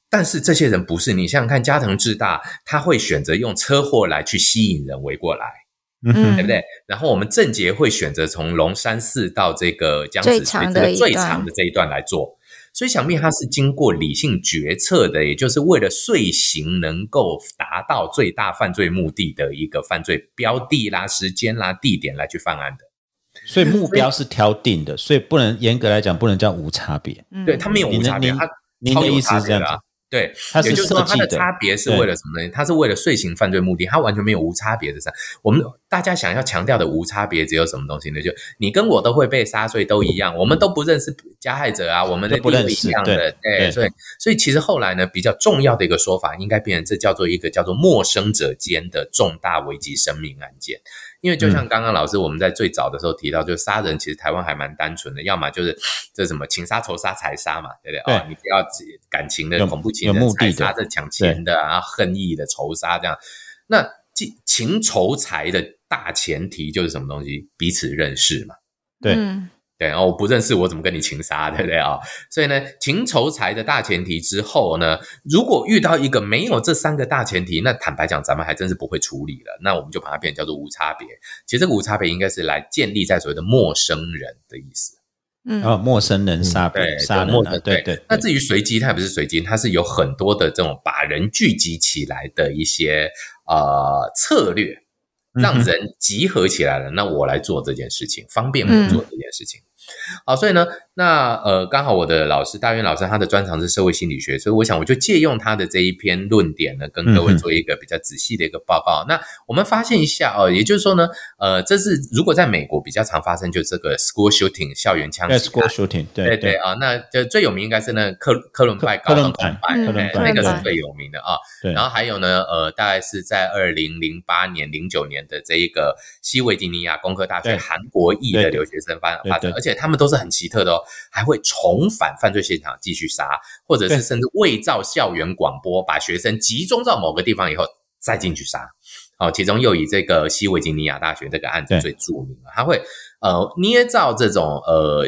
但是这些人不是你想想看，加藤智大他会选择用车祸来去吸引人围过来，嗯哼，对不对？然后我们郑杰会选择从龙山寺到这个江子长的一这个最长的这一段来做，所以想必他是经过理性决策的，也就是为了遂行能够达到最大犯罪目的的一个犯罪标的啦、时间啦、地点来去犯案的。所以目标是挑定的，所以不能严格来讲不能叫无差别。嗯对他没有无差别，您他您的意思这样子别的啊。对，它是也就是说，它的设计的差别是为了什么呢？他是为了遂行犯罪目的，他完全没有无差别的杀。我们大家想要强调的无差别只有什么东西呢？就你跟我都会被杀，所以都一样，我们都不认识加害者啊，我们的地位都不认识一样的，对对，对所以所以其实后来呢，比较重要的一个说法，应该变成这叫做一个叫做陌生者间的重大危及生命案件。因为就像刚刚老师我们在最早的时候提到，就是杀人其实台湾还蛮单纯的，要么就是 这什么情杀、仇杀、财杀嘛，对不对？对哦，你不要感情的恐怖情的的财杀的抢钱的啊，恨意的仇杀这样。那情情仇财的大前提就是什么东西？彼此认识嘛。对嗯对，然后我不认识，我怎么跟你情杀，对不对啊、所以呢，情仇财的大前提之后呢，如果遇到一个没有这三个大前提，那坦白讲，咱们还真是不会处理了。那我们就把它变成叫做无差别。其实这个无差别应该是来建立在所谓的陌生人的意思。嗯然后陌生人杀对，别杀人啊，陌生对对。那至于随机，它也不是随机，它是有很多的这种把人聚集起来的一些呃策略，让人集合起来了。那我来做这件事情，方便我做事情。好，所以呢，那呃，刚好我的老师大渊老师他的专长是社会心理学，所以我想我就借用他的这一篇论点呢，跟各位做一个比较仔细的一个报告。那我们发现一下哦，也就是说呢，呃，这是如果在美国比较常发生，就是这个 school shooting 校园枪击 school shooting，对对对啊，那这最有名应该是那个克克伦拜高克伦对那个是最有名的啊。对。然后还有呢，呃，大概是在二零零八年、零九年的这一个西维吉尼亚工科大学韩国裔的留学生发对发展，对而且他们都是很奇特的哦，还会重返犯罪现场继续杀，或者是甚至伪造校园广播，把学生集中到某个地方以后再进去杀。哦，其中又以这个西维吉尼亚大学这个案子最著名了，他会呃捏造这种呃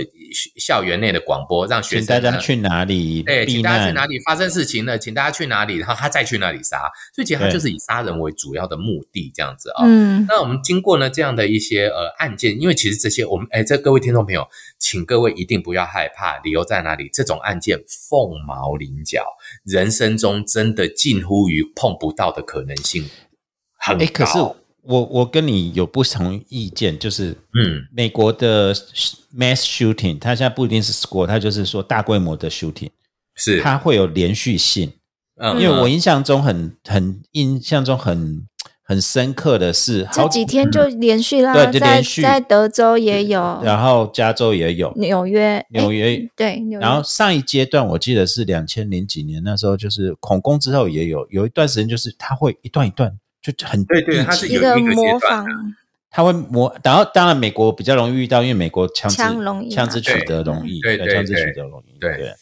校园内的广播，让学请生呢大家去哪里对，请大家去？哪里发生事情了，请大家去哪里，然后他再去那里杀，所以其实他就是以杀人为主要的目的这样子啊、嗯那我们经过呢这样的一些呃案件，因为其实这些我们哎，这各位听众朋友，请各位一定不要害怕，理由在哪里？这种案件凤毛麟角，人生中真的近乎于碰不到的可能性很哎，可是高。我我跟你有不同意见，就是嗯。美国的 mass shooting，它现在不一定是 score，它就是说大规模的 shooting，是，它会有连续性。嗯。因为我印象中很很印象中很很深刻的是，这好几天就连续啦，对就在连续。在德州也有，然后加州也有，纽约，纽约。诶对纽约，然后上一阶段我记得是两千零几年，那时候就是恐攻之后也有有一段时间，就是它会一段一段就很对对它是有一个模仿，它会模，然后当然美国比较容易遇到，因为美国枪支枪支取得容易，对对枪支对取得容易，对对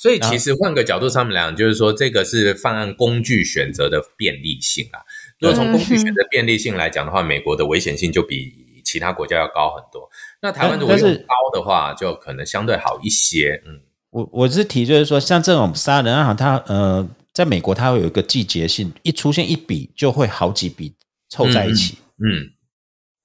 所以其实换个角度上面来讲，就是说这个是犯案工具选择的便利性啊。如果从工具选择便利性来讲的话，美国的危险性就比其他国家要高很多。那台湾如果是用高的话，就可能相对好一些。嗯，我我是提就是说，像这种杀人案，它呃，在美国它会有一个季节性，一出现一笔就会好几笔凑在一起，嗯，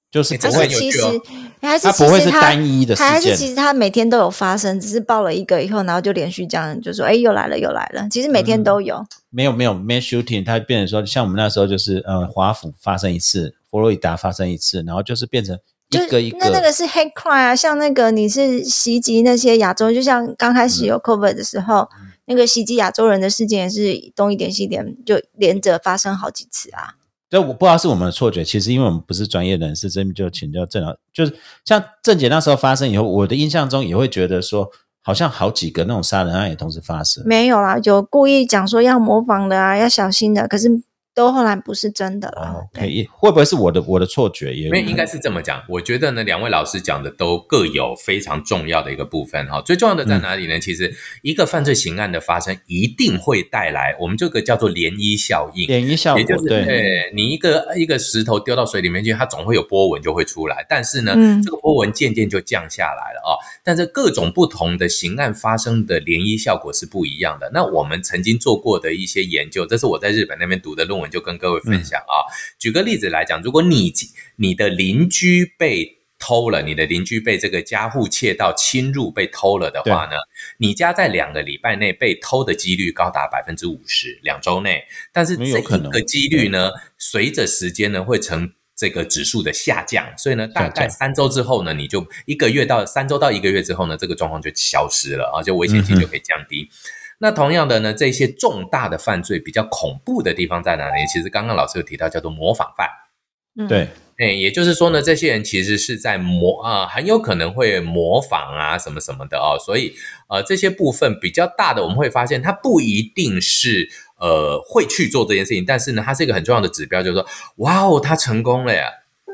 就是不会其实很有趣哦还是它不会是其实它单一的事件。还是其实它每天都有发生，只是报了一个以后，然后就连续这样就说，哎，又来了又来了。其实每天都有，没有没有 mass shooting，它变成说，像我们那时候就是呃，华府发生一次，佛罗里达发生一次，然后就是变成一就个一个，那那个是 hate crime 啊，像那个你是袭击那些亚洲，就像刚开嗯。始有 COVID 的时候，那个袭击亚洲人的事件也是东一点西一点，就连着发生好几次啊。这我不知道是我们的错觉，其实因为我们不是专业人士，这边就请教郑老，就是像郑姐那时候发生以后，我的印象中也会觉得说，好像好几个那种杀人案也同时发生。没有啦，有故意讲说要模仿的啊，要小心的，可是都后来不是真的了。哦，可以，会不会是我的我的错觉？也因为应该是这么讲，我觉得呢，两位老师讲的都各有非常重要的一个部分哈。最重要的在哪里呢？其实一个犯罪刑案的发生，一定会带来我们这个叫做涟漪效应。涟漪效应，也就是，对，对你一个一个石头丢到水里面去，它总会有波纹就会出来，但是呢，嗯这个波纹渐渐就降下来了哦。但是各种不同的刑案发生的涟漪效果是不一样的。那我们曾经做过的一些研究，这是我在日本那边读的论文，就跟各位分享啊、举个例子来讲，如果你你的邻居被偷了，你的邻居被这个家户窃盗侵入被偷了的话呢，你家在两个礼拜内被偷的几率高达百分之五十，两周内。但是这有可能一个几率呢，随着时间呢会呈这个指数的下降，所以呢，大概三周之后呢，你就一个月到三周到一个月之后呢，这个状况就消失了啊，就危险性就可以降低。那同样的呢，这些重大的犯罪比较恐怖的地方在哪里？其实刚刚老师有提到，叫做模仿犯。嗯，对，哎，也就是说呢，这些人其实是在模啊、很有可能会模仿啊什么什么的哦，所以呃这些部分比较大的，我们会发现他不一定是呃会去做这件事情，但是呢，它是一个很重要的指标，就是说，哇哦，他成功了呀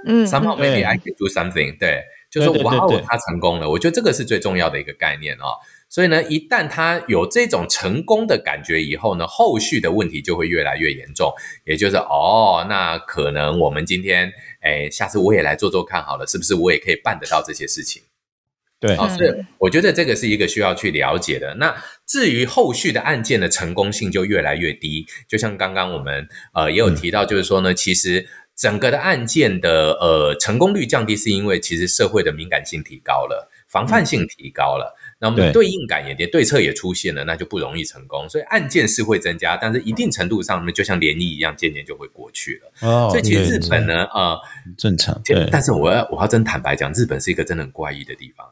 嗯，，somehow maybe I can do something，对，就说对对对对，哇哦他成功了，我觉得这个是最重要的一个概念哦。所以呢，一旦他有这种成功的感觉以后呢，后续的问题就会越来越严重。也就是哦，那可能我们今天，哎，下次我也来做做看好了，是不是我也可以办得到这些事情？对，哦，是我觉得这个是一个需要去了解的。那至于后续的案件的成功性就越来越低，就像刚刚我们呃也有提到，就是说呢，其实整个的案件的呃成功率降低，是因为其实社会的敏感性提高了，防范性提高了。那么对对应感也对策也出现了，那就不容易成功。所以案件是会增加，但是一定程度上呢，就像涟漪一样，渐渐就会过去了。哦，所以其实日本呢，呃，正常，对，但是我要我要真坦白讲，日本是一个真的很怪异的地方。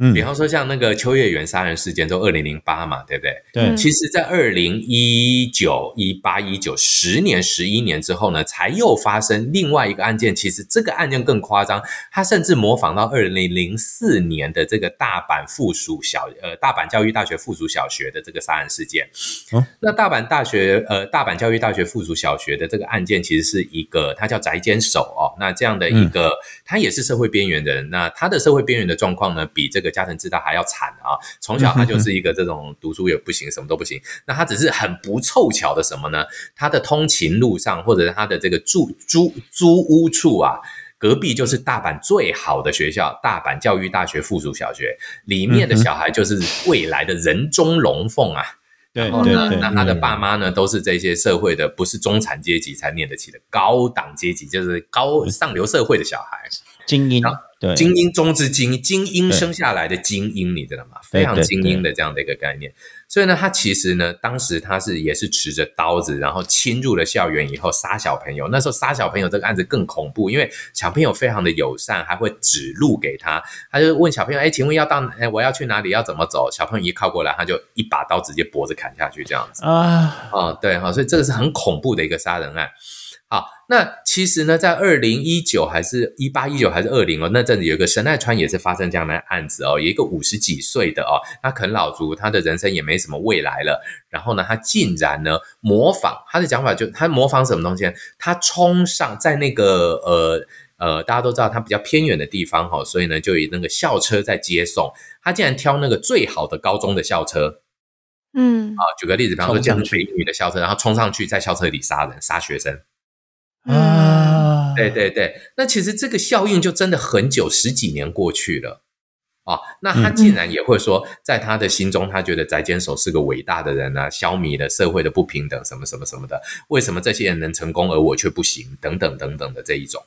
嗯比，方说像那个秋叶原杀人事件，都二零零八嘛，对不对？对，其实，在二零一九、一八、一九十年、十一年之后呢，才又发生另外一个案件。其实这个案件更夸张，它甚至模仿到二零零四年的这个大阪附属小呃大阪教育大学附属小学的这个杀人事件。哦那大阪大学呃大阪教育大学附属小学的这个案件，其实是一个他叫宅监守哦，那这样的一个、他也是社会边缘的人，那他的社会边缘的状况呢，比这个加藤智大还要惨啊！从小他就是一个这种读书也不行，什么都不行。那他只是很不凑巧的什么呢？他的通勤路上，或者是他的这个住租租屋处啊。隔壁就是大阪最好的学校——大阪教育大学附属小学，里面的小孩就是未来的人中龙凤啊！对然后呢，对对，那他的嗯爸妈呢，都是这些社会的不是中产阶级才念得起的高档阶级，就是高上流社会的小孩，精英对，精英中之精英，精英生下来的精英，你知道吗？非常精英的这样的一个概念。所以呢，他其实呢，当时他是也是持着刀子，然后侵入了校园以后杀小朋友。那时候杀小朋友这个案子更恐怖，因为小朋友非常的友善，还会指路给他。他就问小朋友：“哎，请问要到哎我要去哪里？要怎么走？”小朋友一靠过来，他就一把刀直接脖子砍下去，这样子啊啊，对哈，所以这个是很恐怖的一个杀人案。好，那其实呢，在二零一九还是一八一九还是二零哦，那阵子有一个神奈川也是发生这样的案子哦，有一个五十几岁的哦，他啃老族，他的人生也没什么未来了，然后呢，他竟然呢模仿他的讲法，就他模仿什么东西？他冲上在那个呃呃，大家都知道他比较偏远的地方哈，所以呢，就以那个校车在接送，他竟然挑那个最好的高中的校车，嗯啊，举个例子，比方说这样美女的校车，然后冲上去在校车里杀人，杀学生。啊，对对对，那其实这个效应就真的很久，十几年过去了啊。那他竟然也会说，在他的心中，他觉得翟坚守是个伟大的人啊，消弭了社会的不平等，什么什么什么的。为什么这些人能成功，而我却不行？等等等等的这一种。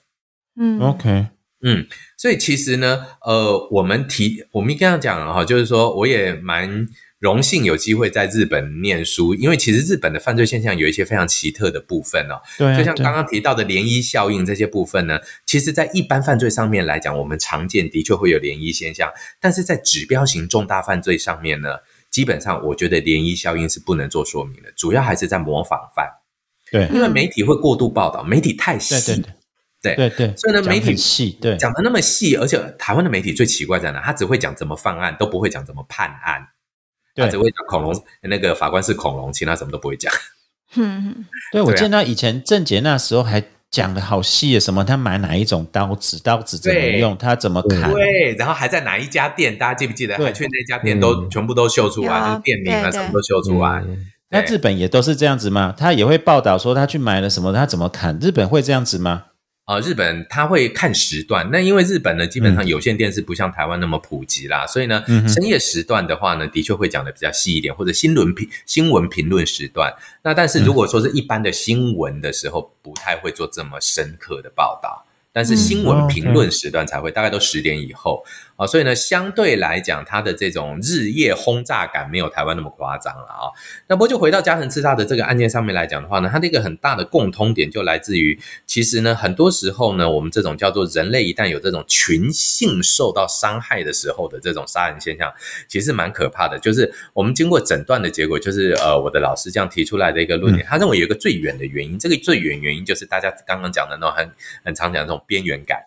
嗯，OK，嗯，所以其实呢，呃，我们提我们刚刚讲了哈，就是说我也蛮。荣幸有机会在日本念书，因为其实日本的犯罪现象有一些非常奇特的部分哦。对，就像刚刚提到的涟漪效应这些部分呢，其实在一般犯罪上面来讲，我们常见的确会有涟漪现象，但是在指标型重大犯罪上面呢，基本上我觉得涟漪效应是不能做说明的，主要还是在模仿犯。对，因为媒体会过度报道，媒体太细，对对对对，所以呢，媒体细，对，讲的那么细，而且台湾的媒体最奇怪在哪？他只会讲怎么犯案，都不会讲怎么判案。他只会讲恐龙，那个法官是恐龙，其他什么都不会讲。嗯，对，我见到以前郑杰那时候还讲的好细，什么他买哪一种刀子，刀子怎么用，他怎么砍，对，然后还在哪一家店，大家记不记得？还去那家店都全部都秀出来，那店名啊什么都秀出来。那日本也都是这样子吗？他也会报道说他去买了什么，他怎么砍？日本会这样子吗？呃，日本他会看时段，那因为日本呢，基本上有线电视不像台湾那么普及啦，所以呢，深夜时段的话呢，的确会讲的比较细一点，或者新闻评新闻评论时段。那但是如果说是一般的新闻的时候，不太会做这么深刻的报道。但是新闻评论时段才会，大概都十点以后啊，所以呢，相对来讲，它的这种日夜轰炸感没有台湾那么夸张了啊。那不过就回到加藤自杀的这个案件上面来讲的话呢，它的一个很大的共通点就来自于，其实呢，很多时候呢，我们这种叫做人类一旦有这种群性受到伤害的时候的这种杀人现象，其实蛮可怕的。就是我们经过诊断的结果，就是呃，我的老师这样提出来的一个论点，他认为有一个最远的原因，这个最远原因就是大家刚刚讲的那种很很常讲的这种。边缘感，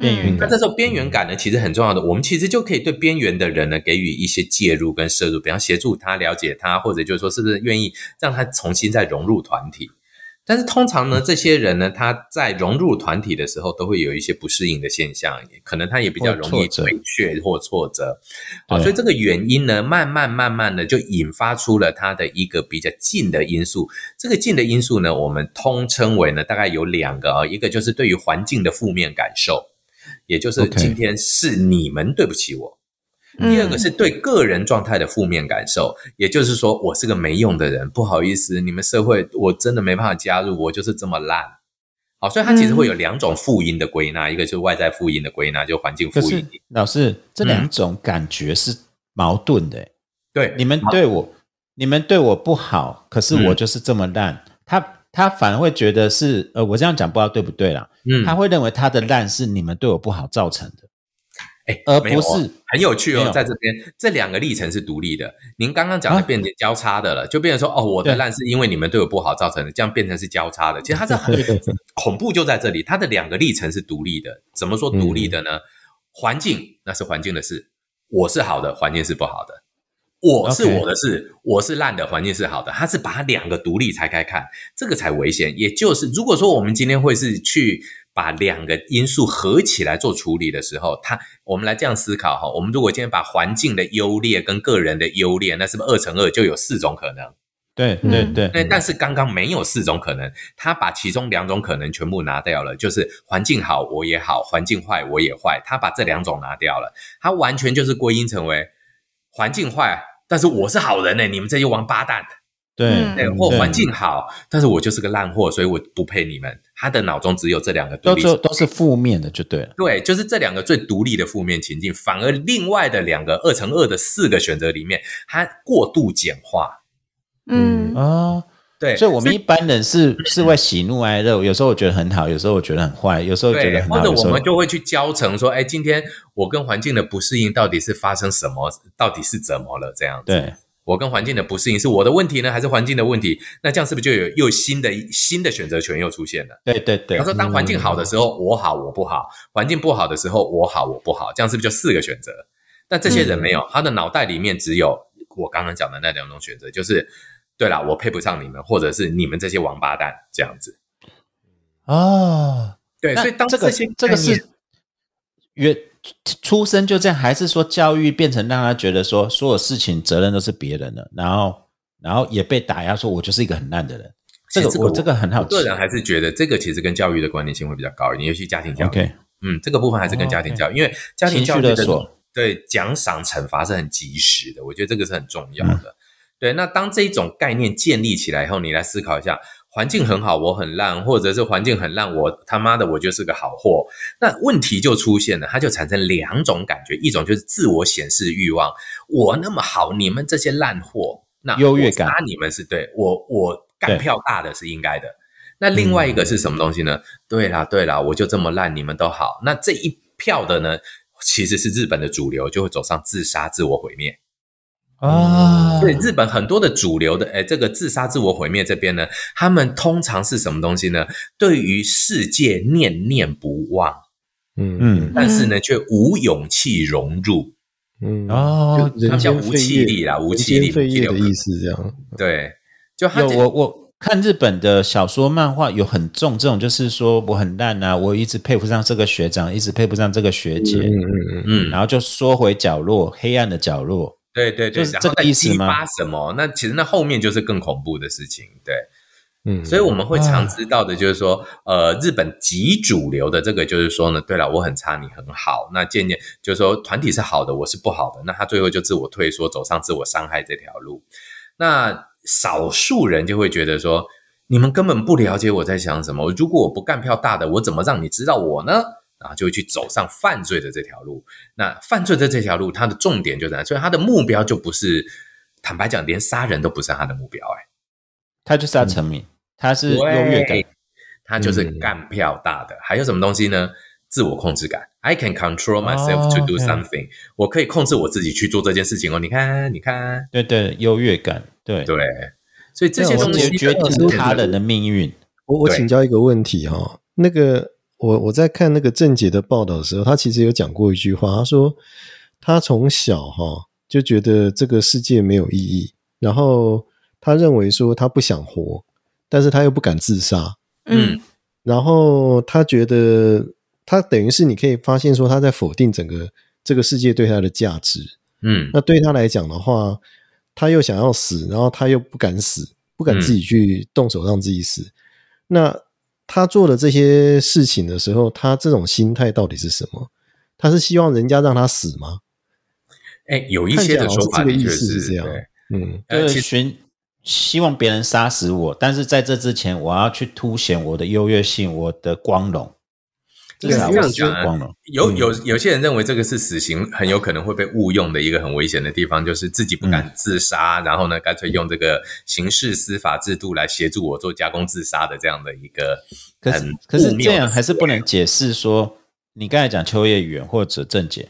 边缘感。那这时候边缘感呢，其实很重要的。我们其实就可以对边缘的人呢，给予一些介入跟摄入，比方协助他了解他，或者就是说，是不是愿意让他重新再融入团体。但是通常呢，这些人呢，他在融入团体的时候，都会有一些不适应的现象，可能他也比较容易退却或挫折。好，所以这个原因呢，慢慢慢慢的就引发出了他的一个比较近的因素。这个近的因素呢，我们通称为呢，大概有两个啊，一个就是对于环境的负面感受，也就是今天是你们对不起我。第二个是对个人状态的负面感受，也就是说，我是个没用的人，不好意思，你们社会我真的没办法加入，我就是这么烂。好，所以它其实会有两种负因的归纳，一个就是外在负因的归纳，就环境负因。老师，这两种感觉是矛盾的。对，你们对我，你们对我不好，可是我就是这么烂。他他反而会觉得是，呃，我这样讲不知道对不对啦。嗯，他会认为他的烂是你们对我不好造成的。而不是很有趣哦，在这边这两个历程是独立的。您刚刚讲的变成交叉的了，就变成说哦，我的烂是因为你们对我不好造成的，这样变成是交叉的。其实它是很恐怖，就在这里，它的两个历程是独立的。怎么说独立的呢？环境那是环境的事，我是好的，环境是不好的。我是我的事，我是烂的，环境是好的。它是把两个独立拆开看，这个才危险。也就是如果说我们今天会是去。把两个因素合起来做处理的时候，它我们来这样思考哈。我们如果今天把环境的优劣跟个人的优劣，那是不是二乘二就有四种可能？对对对。那但是刚刚没有四种可能，他把其中两种可能全部拿掉了，就是环境好我也好，环境坏我也坏。他把这两种拿掉了，他完全就是归因成为环境坏，但是我是好人呢，你们这些王八蛋。对，或环境好，但是我就是个烂货，所以我不配你们。他的脑中只有这两个独都立都都是负面的，就对了。对，就是这两个最独立的负面情境，反而另外的两个二乘二的四个选择里面，它过度简化。嗯哦，对，所以我们一般人是是会喜怒哀乐，有时候我觉得很好，有时候我觉得很坏，有时候觉得，很好，或者我们就会去教成说，哎，今天我跟环境的不适应到底是发生什么，到底是怎么了？这样子，对我跟环境的不适应是我的问题呢，还是环境的问题？那这样是不是就有又新的新的选择权又出现了？对对对比方，说，当环境好的时候，我好我不好；环境不好的时候，我好我不好。这样是不是就四个选择？但这些人没有，他的脑袋里面只有我刚刚讲的那两种选择，就是对啦，我配不上你们，或者是你们这些王八蛋这样子。啊，对，所以当这个些这个是原出生就这样，还是说教育变成让他觉得说所有事情责任都是别人的，然后然后也被打压说我就是一个很烂的人。这个我这个很好奇我个人还是觉得这个其实跟教育的关联性会比较高一点，尤其家庭教育。嗯，这个部分还是跟家庭教育，因为家庭教育的对奖赏惩罚是很及时的，我觉得这个是很重要嗯的。对，那当这一种概念建立起来以后，你来思考一下，环境很好，我很烂，或者是环境很烂，我他妈的我就是个好货，那问题就出现了，它就产生两种感觉，一种就是自我显示欲望，我那么好，你们这些烂货，那优越感我杀你们是对我我干票大的是应该的。那另外一个是什么东西呢？对啦，对啦，我就这么烂，你们都好。那这一票的呢，其实是日本的主流，就会走上自杀、自我毁灭。啊，所以日本很多的主流的，哎，这个自杀、自我毁灭这边呢，他们通常是什么东西呢？对于世界念念不忘，嗯。嗯。但是呢，却无勇气融入。嗯。哦，就人他们叫无气力啦无气力废的意思，这样。对，就他有我我看日本的小说漫画有很重这种，就是说我很烂啊，我一直配不上这个学长，一直配不上这个学姐，嗯嗯嗯，嗯，然后就缩回角落，黑暗的角落。对对对，就是这个然后再意思吗激发什么？那其实那后面就是更恐怖的事情，对。嗯，所以我们会常知道的就是说，呃，日本极主流的这个就是说呢，对了，我很差，你很好，那渐渐就是说团体是好的，我是不好的，那他最后就自我退缩，走上自我伤害这条路。那少数人就会觉得说，你们根本不了解我在想什么，如果我不干票大的，我怎么让你知道我呢？然后就会去走上犯罪的这条路。那犯罪的这条路，它的重点就在，所以他的目标就不是，坦白讲，连杀人都不是他的目标、哎。他就是要成名，他是优越感对，他就是嗯干票大的。还有什么东西呢？自我控制感。I can control myself to do something、我可以控制我自己去做这件事情哦。你看，你看，对对，优越感，对，对。所以这些东西决定他人的命运。我我对请教一个问题哈、那个我我在看那个郑杰的报道的时候，他其实有讲过一句话，他说他从小哈、就觉得这个世界没有意义，然后他认为说他不想活，但是他又不敢自杀，嗯。然后他觉得他等于是你可以发现说他在否定整个这个世界对他的价值，嗯。那对他来讲的话，他又想要死，然后他又不敢死，不敢自己去动手让自己死。那他做的这些事情的时候，他这种心态到底是什么？他是希望人家让他死吗？哎，有一些的说这个意思是这样，嗯呃，就是其实寻希望别人杀死我，但是在这之前，我要去凸显我的优越性，我的光荣。至对啊因为我少我是觉得光荣。有有有些人认为这个是死刑，很有可能会被误用的一个很危险的地方，就是自己不嗯敢自杀，然后呢，干脆用这个刑事司法制度来协助我做加工自杀的这样的一个可是可是这样还是不能解释说，你刚才讲秋叶原或者郑姐，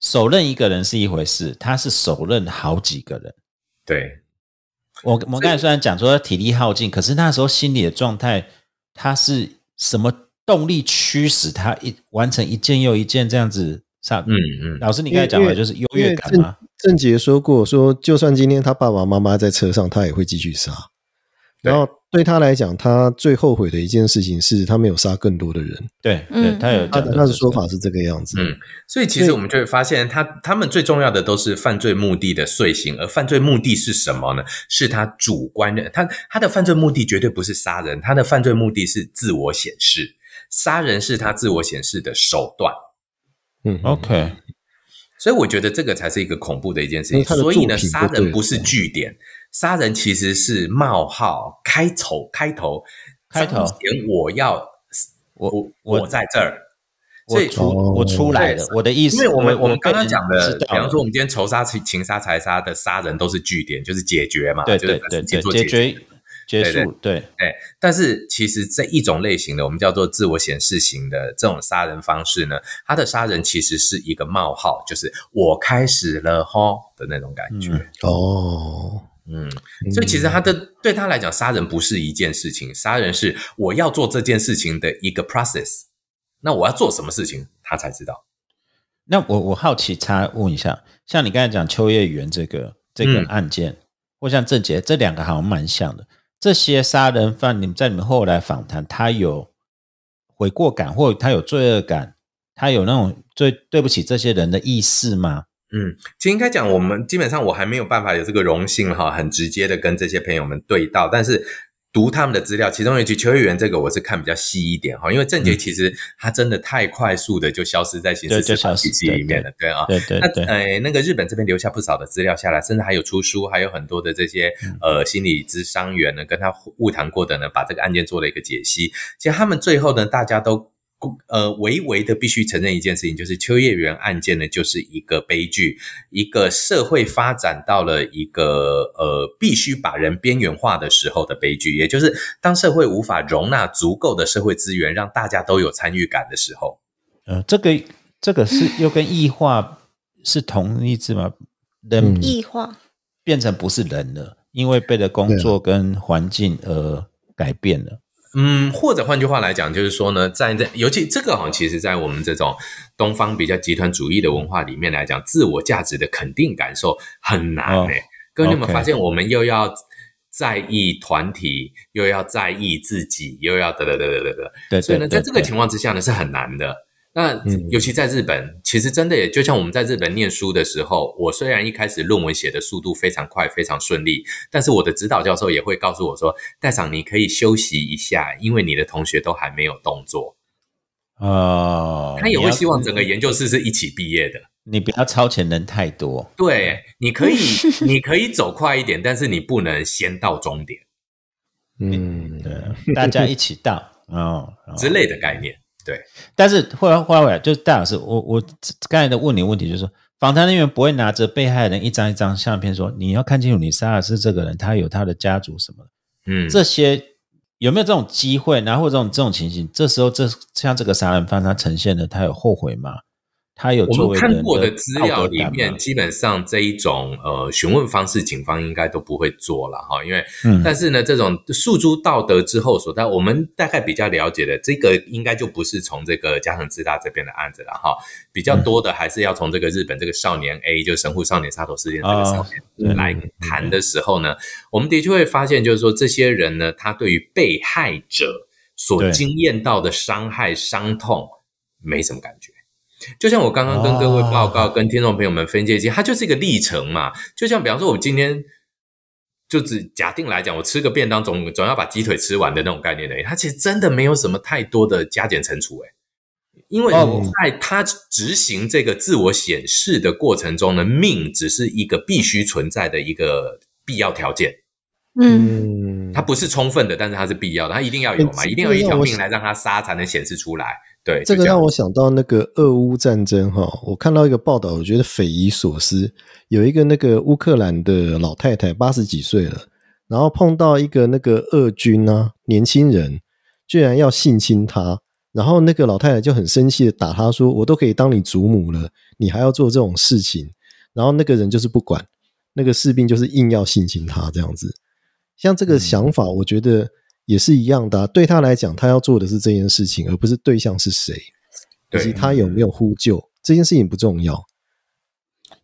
手刃一个人是一回事，他是手刃好几个人。对我我刚才虽然讲说体力耗尽，可是那时候心理的状态，他是什么动力驱使他一完成一件又一件这样子上？嗯嗯老师你刚才讲的就是优越感吗？郑杰说过，说就算今天他爸爸妈妈在车上，他也会继续杀。然后对他来讲，他最后悔的一件事情是他没有杀更多的人。对对，嗯他有他的他的说法是这个样子。嗯，所以其实我们就会发现他，他们最重要的都是犯罪目的的遂行，而犯罪目的是什么呢？是他主观的，他他的犯罪目的绝对不是杀人，他的犯罪目的是自我显示，杀人是他自我显示的手段。嗯 OK，所以我觉得这个才是一个恐怖的一件事情。所以呢，杀人不是据点，杀人其实是冒号开头开头开头。我要我我我在这儿，所以我出我出来了，我的意思，因为我们我们刚刚被讲的，比方说我们今天仇杀、情情杀、财杀的杀人都是据点，就是解决嘛，对就是对对对，把事情做解决结束，对对，但是其实这一种类型的，我们叫做自我显示型的这种杀人方式呢，他的杀人其实是一个冒号，就是我开始了吼的那种感觉。嗯哦，嗯，所以其实他的对他来讲，杀人不是一件事情，杀人是我要做这件事情的一个 process。那我要做什么事情，他才知道。那我我好奇插问一下，像你刚才讲秋叶原这个这个嗯案件，或像郑杰这两个好像蛮像的。这些杀人犯，你们在你们后来访谈，他有悔过感，或他有罪恶感，他有那种最对不起这些人的意识吗？嗯，其实应该讲，我们基本上我还没有办法有这个荣幸哈，很直接的跟这些朋友们对到，但是。读他们的资料，其中一句秋叶原这个我是看比较细一点哈，因为郑杰其实他真的太快速的就消失在刑事对就司法体系里面了，对啊，那对对那，呃，那个日本这边留下不少的资料下来，甚至还有出书，还有很多的这些嗯。呃心理咨商员呢，跟他晤谈过的呢，把这个案件做了一个解析。其实他们最后呢，大家都呃唯唯的必须承认一件事情，就是秋叶原案件呢，就是一个悲剧，一个社会发展到了一个呃必须把人边缘化的时候的悲剧，也就是当社会无法容纳足够的社会资源，让大家都有参与感的时候。呃，这个这个是又跟异化是同义字吗？人嗯异化，变成不是人了，因为被的工作跟环境而改变了。嗯，或者换句话来讲，就是说呢，在这尤其这个好像其实在我们这种东方比较集团主义的文化里面来讲，自我价值的肯定感受很难哦诶、各位，你有没有发现，我们又要在意团体，又要在意自己，又要得得得得得所以呢，在这个情况之下呢，是很难的。那嗯尤其在日本，其实真的也就像我们在日本念书的时候，我虽然一开始论文写的速度非常快、非常顺利，但是我的指导教授也会告诉我说：“戴长，你可以休息一下，因为你的同学都还没有动作。哦，他也会希望整个研究室是一起毕业的。你不要超前人太多。对，你可以，你可以走快一点，但是你不能先到终点嗯，对，大家一起到哦哦之类的概念。但是后来后来就是戴老师，我我刚才的问你问题就是说，访谈人员不会拿着被害人一张一张相片说，你要看清楚你杀的是这个人，他有他的家族什么的嗯，这些有没有这种机会？然后这种这种情形，这时候这像这个杀人犯他呈现的，他有后悔吗？他有我们看过的资料里面，基本上这一种呃询问方式，警方应该都不会做了哈，因为嗯。但是呢，这种诉诸道德之后所在，我们大概比较了解的这个，应该就不是从这个加藤智大这边的案子了哈，比较多的还是要从这个日本这个少年 A，就神户少年杀头事件这个上哦对面来谈的时候呢，我们的确会发现，就是说这些人呢，他对于被害者所经验到的伤害、伤痛没什么感觉。就像我刚刚跟各位报告、跟听众朋友们分析，它就是一个历程嘛。就像比方说，我今天就只假定来讲，我吃个便当总总要把鸡腿吃完的那种概念而已。它其实真的没有什么太多的加减乘除，诶，因为哦在他执行这个自我显示的过程中呢，命只是一个必须存在的一个必要条件。嗯，嗯，它不是充分的，但是它是必要的，它一定要有嘛，欸一定要有一条命来让它杀才能显示出来。对，这个让我想到那个俄乌战争哈，我看到一个报道，我觉得匪夷所思。有一个那个乌克兰的老太太，八十几岁了，然后碰到一个那个俄军啊，年轻人居然要性侵她，然后那个老太太就很生气的打他说：“我都可以当你祖母了，你还要做这种事情。”然后那个人就是不管，那个士兵就是硬要性侵她这样子。像这个想法，我觉得也是一样的、啊。对他来讲，他要做的是这件事情，而不是对象是谁，以及他有没有呼救，这件事情不重要。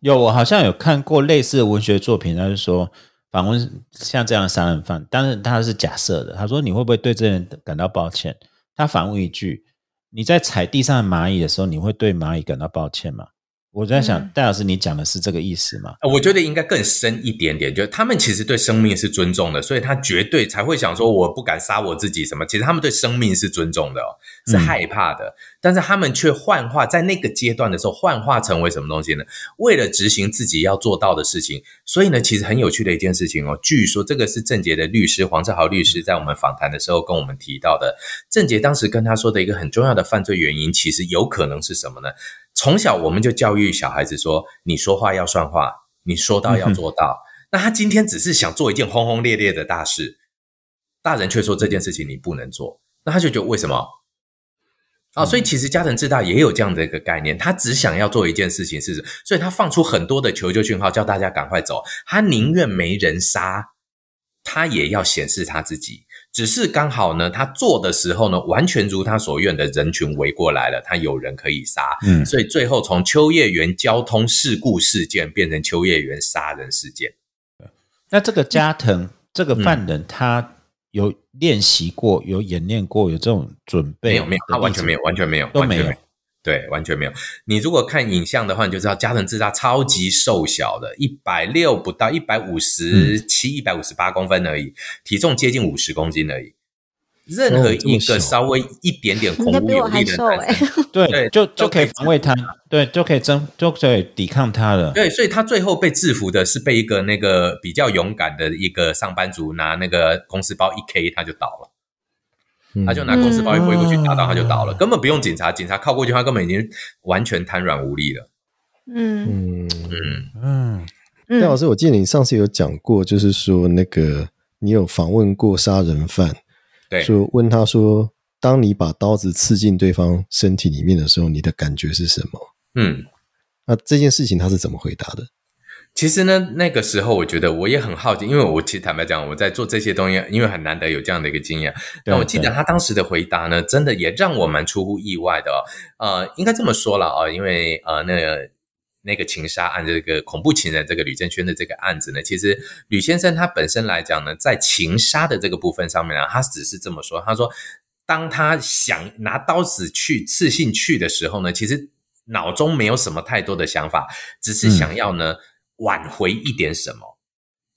有，我好像有看过类似的文学作品，他就说访问像这样的杀人犯，但是他是假设的。他说你会不会对这人感到抱歉？他反问一句：你在踩地上的蚂蚁的时候，你会对蚂蚁感到抱歉吗？我在想，嗯戴老师，你讲的是这个意思吗？呃我觉得应该更深一点点，就是他们其实对生命是尊重的，所以他绝对才会想说我不敢杀我自己什么。其实他们对生命是尊重的、哦，是嗯害怕的，但是他们却幻化在那个阶段的时候幻化成为什么东西呢？为了执行自己要做到的事情，所以呢，其实很有趣的一件事情哦。据说这个是郑杰的律师黄志豪律师在我们访谈的时候跟我们提到的。郑杰当时跟他说的一个很重要的犯罪原因，其实有可能是什么呢？从小我们就教育小孩子说，你说话要算话，你说到要做到。那他今天只是想做一件轰轰烈烈的大事，大人却说这件事情你不能做，那他就觉得为什么？啊、所以其实加藤智大也有这样的一个概念，他只想要做一件事情是，所以他放出很多的求救讯号，叫大家赶快走，他宁愿没人杀，他也要显示他自己。只是刚好呢，他做的时候呢，完全如他所愿的人群围过来了，他有人可以杀，嗯所以最后从秋叶原交通事故事件变成秋叶原杀人事件。那这个加藤这个犯人，他有练习过，有演练过，有这种准备？没有没有，他完全没有，完全没有，都没有完全对，完全没有。你如果看影像的话，你就知道加藤智大超级瘦小的，一百六不到，一百五十七、一百五十八公分而已，体重接近五十公斤而已。任何一个稍微一点点孔应该比我武有力的 对，对就就可以防卫他，对，就可以征，就可以抵抗他了。对，所以他最后被制服的是被一个那个比较勇敢的一个上班族拿那个公司包一 K，他就倒了。嗯他就拿公司包一挥过去，嗯打到他就倒了，根本不用警察，警察靠过去，他根本已经完全瘫软无力了。嗯嗯，嗯，嗯，嗯戴老师，我记得你上次有讲过，就是说那个你有访问过杀人犯，对，说问他说，当你把刀子刺进对方身体里面的时候，你的感觉是什么？嗯。那这件事情他是怎么回答的？其实呢，那个时候我觉得我也很好奇，因为我其实坦白讲，我在做这些东西，因为很难得有这样的一个经验。那我记得他当时的回答呢，真的也让我蛮出乎意外的、哦。呃，应该这么说了啊、因为呃，那个那个情杀案，这个恐怖情人这个吕正轩的这个案子呢，其实吕先生他本身来讲呢，在情杀的这个部分上面呢，他只是这么说，他说，当他想拿刀子去刺进去的时候呢，其实脑中没有什么太多的想法，只是想要呢。挽回一点什么，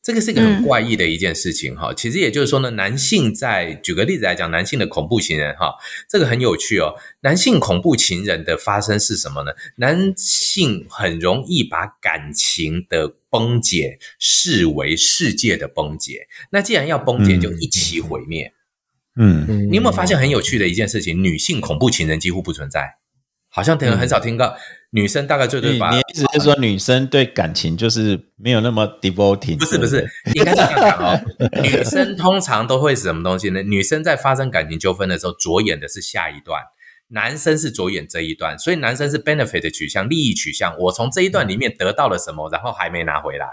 这个是一个很嗯怪异的一件事情哈。其实也就是说呢，男性在举个例子来讲，男性的恐怖情人哈，这个很有趣哦。男性恐怖情人的发生是什么呢？男性很容易把感情的崩解视为世界的崩解。那既然要崩解，嗯就一起毁灭。嗯，嗯你有没有发现很有趣的一件事情？女性恐怖情人几乎不存在，好像很很少听到。女生大概最多把你你意思是说女生对感情就是没有那么 devoting？不是不是，应该是这样讲哦。女生通常都会是什么东西呢？女生在发生感情纠纷的时候，着眼的是下一段，男生是着眼这一段，所以男生是 benefit 的取向、利益取向。我从这一段里面得到了什么，然后还没拿回来。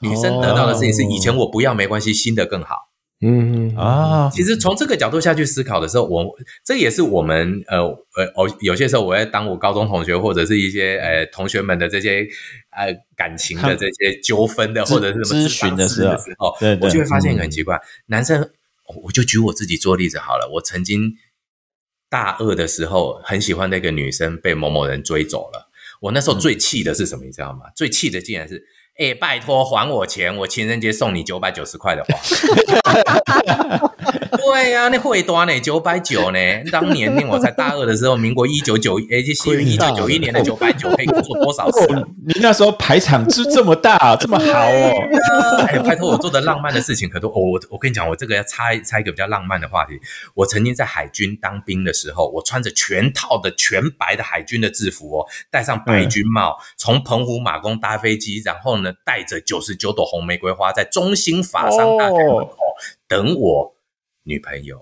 女生得到的事情是以前我不要没关系，新的更好。嗯啊，其实从这个角度下去思考的时候，我这也是我们呃呃哦，有些时候我在当我高中同学或者是一些呃同学们的这些呃感情的这些纠纷的或者是什么咨询的时候，对对我就会发现一个很奇怪，男生我就举我自己做例子好了，我曾经大二的时候很喜欢那个女生被某某人追走了，我那时候最气的是什么，你知道吗？最气的竟然是。哎、拜托还我钱！我情人节送你九百九十块的花。对呀、啊，那会多呢，九百九呢。当年呢，我在大二的时候，民国一九九哎，这西元一九九一年的九百九可以做多少事啊？你那时候排场是这么大，这么好哦。哎，拜托，我做的浪漫的事情可多。我我跟你讲，我这个要插一插一个比较浪漫的话题。我曾经在海军当兵的时候，我穿着全套的全白的海军的制服哦，戴上白军帽，从澎湖马公搭飞机，然后呢，带着九十九朵红玫瑰花，在中心法商大学门口等我女朋友。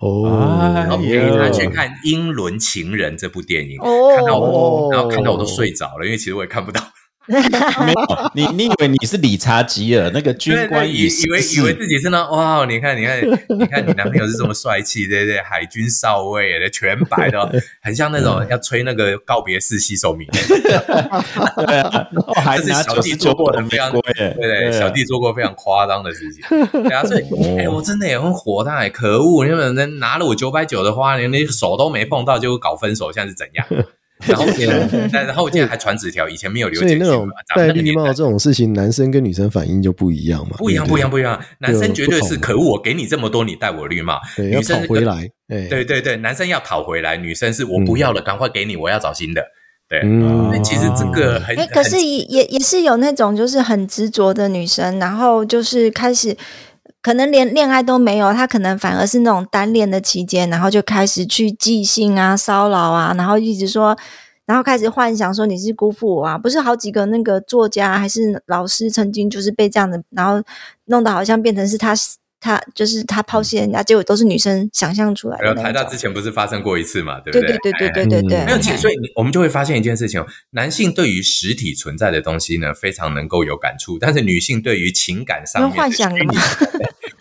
哦，然后陪哎呦他去看《英伦情人》这部电影，哦看到我，哦然后看到我都睡着了，因为其实我也看不到。没有，你你以为你是理查吉尔那个军官以以为以为自己是那哇，你看 你看你看你男朋友是这么帅气，对不对？海军少尉全白的哦，很像那种要吹那个告别式洗手名。对啊，哦还 这是拿小弟做过的非常瑰，对对，啊小弟做过非常夸张的事情，对啊，所以哦哎，我真的也很火大，哎，可恶！你们人拿了我九百九的花，连那手都没碰到就搞分手，现在是怎样？然后但然后竟然还传纸条，以前没有留简讯所以那种戴绿帽这种事情，男生跟女生反应就不一样嘛。不一样，不一样，不一样。男生绝对是可恶，我给你这么多，你戴我绿帽，女生回来。哎，对对对，男生要讨回来，女生是我不要了，赶快给你，我要找新的。对，其实这个很哎，可是也也也是有那种就是很执着的女生，然后就是开始可能连恋爱都没有，他可能反而是那种单恋的期间，然后就开始去寄信啊、骚扰啊，然后一直说，然后开始幻想说你是辜负我啊，不是好几个那个作家还是老师曾经就是被这样的，然后弄得好像变成是他他就是他抛弃人家，结果都是女生想象出来的然后台那种。大之前不是发生过一次嘛，对不对对对对对哎对对对，嗯没有，所以我们就会发现一件事情哦，男性对于实体存在的东西呢，非常能够有感触，但是女性对于情感上面因为幻想的嘛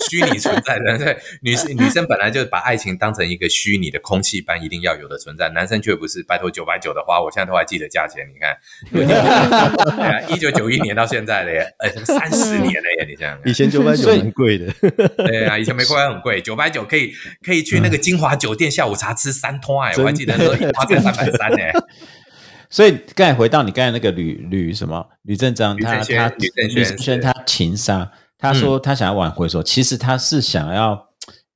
虚拟存在的，对女生女生本来就把爱情当成一个虚拟的空气般一定要有的存在，男生却不是。拜托九百九的花，我现在都还记得价钱，你看，一九九一年到现在了耶，呃，三十年了耶，你想想以。前九百九所以蛮贵的，对啊，以前玫瑰花很贵，九百九可以可以去那个金华酒店下午茶吃三通哎，我还记得那时候一花才三百三哎。所以刚才回到你刚才那个吕吕什么吕正章，吕他他吕正轩他情杀，他说他想要挽回，说其实他是想要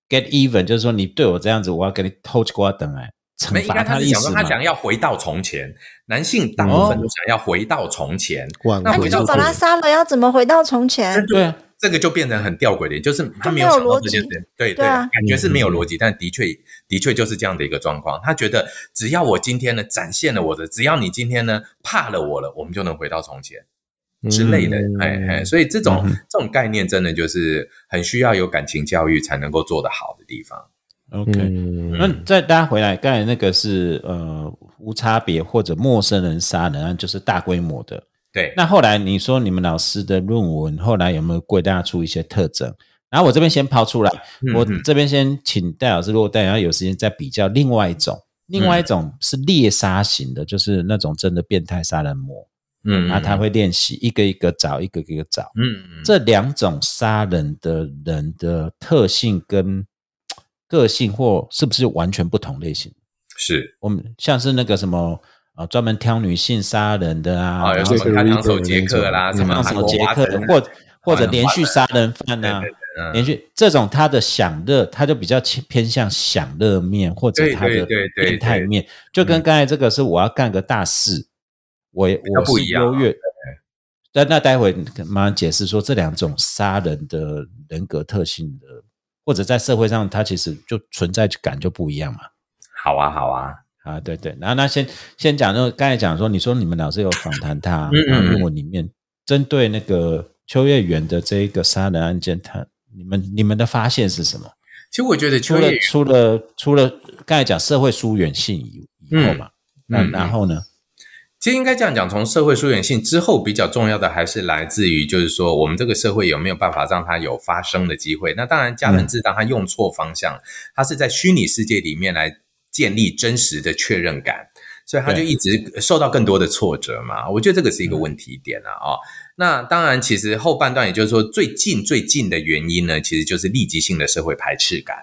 get even，就是说你对我这样子，我要给你偷吃瓜等来没，惩罚应该他的意思嘛。是想说他。想要回到从前，男性大部分都想要回到从前，挽那你就把他杀了，要怎么回到从前？对啊，这个就变成很吊诡的，就是他没有想到逻辑。这件事，对对啊。感觉是没有逻辑，但的确的确就是这样的一个状况。他觉得只要我今天呢展现了我的，只要你今天呢怕了我了，我们就能回到从前。之类的，嗯。哎哎，所以这种、嗯这种概念真的就是很需要有感情教育才能够做得好的地方。OK，嗯。那再大家回来，刚才那个是呃无差别或者陌生人杀人案，就是大规模的。对，那后来你说你们老师的论文后来有没有归纳出一些特征？然后我这边先抛出来，我这边先请戴老师，如果戴老师有时间再比较另外一种，另外一种是猎杀型的，就是那种真的变态杀人魔，嗯那他会练习一个一个找，一个一个找。嗯嗯这两种杀人的人的特性跟 个性或是不是完全不同类型？是。我们像是那个什么啊，专门挑女性杀人的啊，然后什么开膛手杰克啦，什么像什么杰克或或者连续杀人犯啊，嗯。连续这种他的享乐，他就比较偏偏向享乐面或者他的对对对变态对面，就跟刚才这个是我要干个大事，我较我是不一样啊优越。那那待会马上解释说这两种杀人的人格特性的，或者在社会上它其实就存在感就不一样嘛。好啊好啊，啊，对对，然后那先先讲就刚才讲说，你说你们老师有访谈他，嗯嗯然后嗯论文里面针对那个秋叶原的这一个杀人案件，他你们你们的发现是什么？其实我觉得除了秋叶除了除了刚才讲社会疏远性以以后嘛，那、然后呢？其实应该这样讲，从社会疏远性之后，比较重要的还是来自于，就是说我们这个社会有没有办法让它有发生的机会。那当然，加藤智当他用错方向，他是在虚拟世界里面来建立真实的确认感，所以他就一直受到更多的挫折嘛。我觉得这个是一个问题点啊哦。那当然，其实后半段也就是说最近最近的原因呢，其实就是立即性的社会排斥感。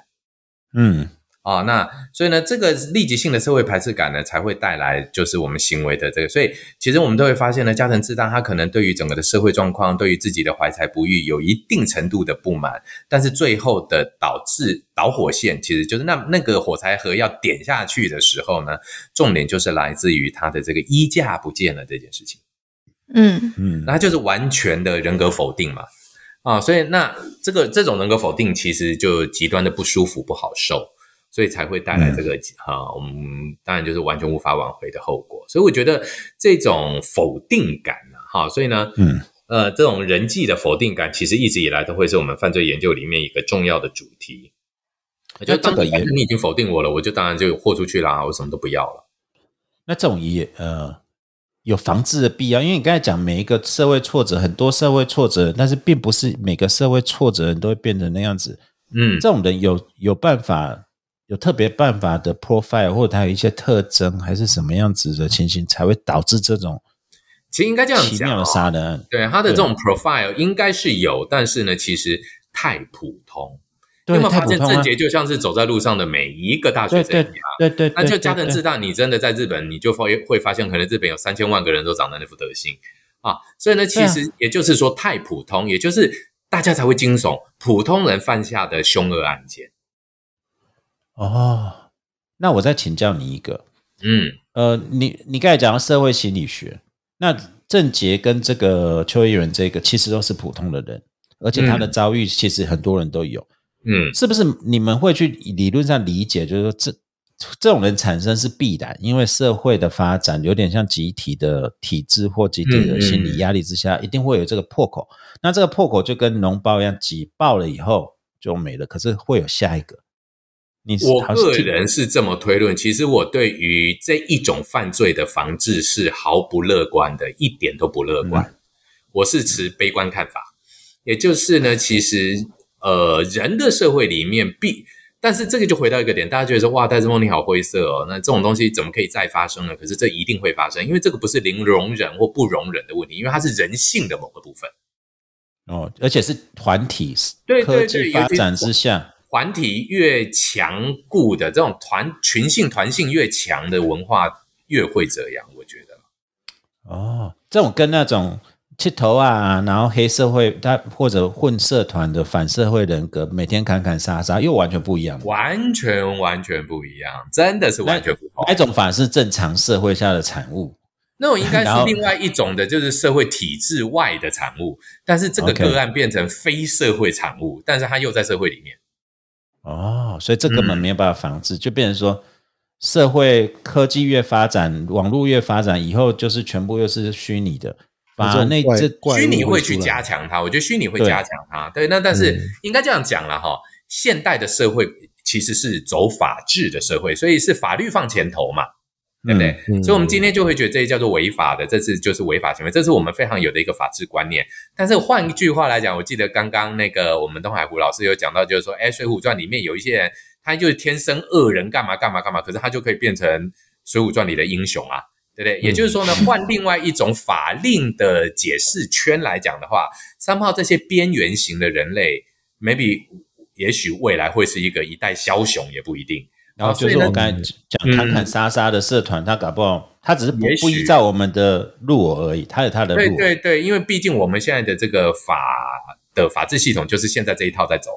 嗯，啊、那所以呢，这个立即性的社会排斥感呢，才会带来就是我们行为的这个。所以其实我们都会发现呢，加藤智大他可能对于整个的社会状况，对于自己的怀才不遇有一定程度的不满，但是最后的导致导火线，其实就是那那个火柴盒要点下去的时候呢，重点就是来自于他的这个衣架不见了这件事情。嗯嗯那他就是完全的人格否定嘛，啊，所以那这个这种人格否定其实就极端的不舒服、不好受，所以才会带来这个啊，我们当然就是完全无法挽回的后果。所以我觉得这种否定感呢，哈，所以呢，嗯，呃，这种人际的否定感，其实一直以来都会是我们犯罪研究里面一个重要的主题。就那这个也当你已经否定我了，我就当然就豁出去啦，我什么都不要了。那这种也呃有防治的必要，因为你刚才讲每一个社会挫折，很多社会挫折，但是并不是每个社会挫折人都会变成那样子。嗯，这种人有有办法，有特别办法的 profile，或者他有一些特征，还是什么样子的情形，才会导致这种其实应该这样讲、奇妙杀人案？对他的这种 profile 应该是有，但是呢，其实太普通。对有没有发现郑杰就像是走在路上的每一个大学对对生一样？对对，那就对对加藤自大，你真的在日本，你就会会发现，可能日本有三千万个人都长得那副德行啊。所以呢，其实也就是说太普通，也就是大家才会惊悚普通人犯下的凶恶案件。哦。那我再请教你一个，嗯，呃，你你刚才讲到社会心理学，那郑杰跟这个邱毅人这个其实都是普通的人，而且他的遭遇其实很多人都有，嗯，是不是？你们会去理论上理解，就是说这这种人产生是必然，因为社会的发展有点像集体的体制或集体的心理压力之下，一定会有这个破口。那这个破口就跟脓包一样，挤爆了以后就没了，可是会有下一个。你我个人是这么推论，其实我对于这一种犯罪的防治是毫不乐观的，一点都不乐观。我是持悲观看法，也就是呢，其实呃，人的社会里面必，但是这个就回到一个点，大家觉得说哇，戴志梦你好灰色哦，那这种东西怎么可以再发生呢？可是这一定会发生，因为这个不是零容忍或不容忍的问题，因为它是人性的某个部分。哦，而且是团体对对科对发展之下，团体越强固的这种团群性团性越强的文化越会这样，我觉得。哦，这种跟那种剃头啊，然后黑社会他或者混社团的反社会人格，每天砍砍杀杀，又完全不一样。完全完全不一样，真的是完全不同。哪一种反而是正常社会下的产物？那种应该是另外一种的，就是社会体制外的产物，但是这个个案变成非社会产物，但是它又在社会里面。哦，所以这根本嗯没有办法防治，就变成说，社会科技越发展，网络越发展，以后就是全部又是虚拟的，反而那这虚拟会去加强它，我觉得虚拟会加强它。对，那但是嗯应该这样讲了哈，现代的社会其实是走法治的社会，所以是法律放前头嘛。对不对？嗯嗯所以，我们今天就会觉得这些叫做违法的，这是就是违法行为，这是我们非常有的一个法治观念。但是换一句话来讲，我记得刚刚那个我们东海湖老师有讲到，就是说，哎，《水浒传》里面有一些人，他就是天生恶人，干嘛干嘛干嘛，可是他就可以变成《水浒传》里的英雄啊，对不对？也就是说呢，换另外一种法令的解释圈来讲的话，三炮这些边缘型的人类，maybe 也许未来会是一个一代枭雄，也不一定。然后就是我刚才讲嗯。砍砍杀杀的社团，他搞不好他只是不不依照我们的路而已，他有他的路。对对，因为毕竟我们现在的这个法的法治系统就是现在这一套在走。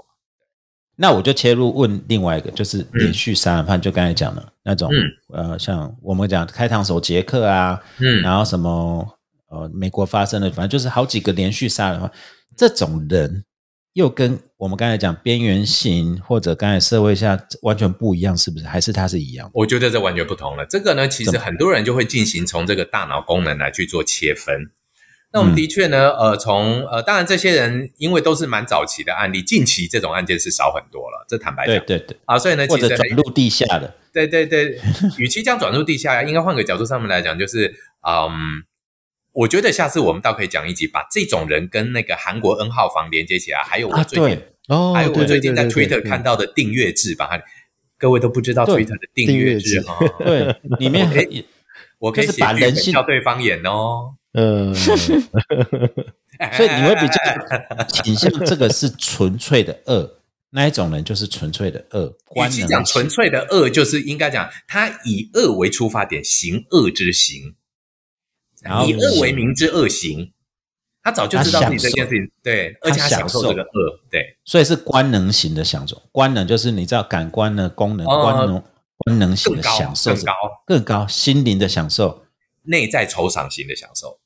那我就切入问另外一个，就是连续杀人犯，就刚才讲的那种，嗯。呃，像我们讲开膛手杰克啊，嗯。然后什么呃，美国发生的，反正就是好几个连续杀人犯，这种人又跟我们刚才讲边缘型或者刚才社会下完全不一样，是不是？还是它是一样的？我觉得这完全不同了。这个呢，其实很多人就会进行从这个大脑功能来去做切分。那我们的确呢，呃，从呃，当然这些人因为都是蛮早期的案例，近期这种案件是少很多了。这坦白讲对对对，啊，所以呢，或者转入地下的，对对对，与其这样转入地下，应该换个角度上面来讲，就是嗯，我觉得下次我们倒可以讲一集，把这种人跟那个韩国 N 号房连接起来，还有我啊，最近、对，哦，还有我最近在 Twitter 看到的订阅制，把它各位都不知道 Twitter 的订阅制哈，对，里面可以就是写剧本把人性叫对方演哦。嗯，所以你会比较倾向这个是纯粹的恶，那一种人就是纯粹的恶。与其讲纯粹的恶，就是应该讲他以恶为出发点，行恶之行，然后以恶为名之恶行。他早就知道自己这件事情，对，而且他享受这个恶，对，所以是官能型的享受。官能就是你知道感官的功能，哦官能官能型的享受更高，更高心灵的享受。内在酬赏型的享受。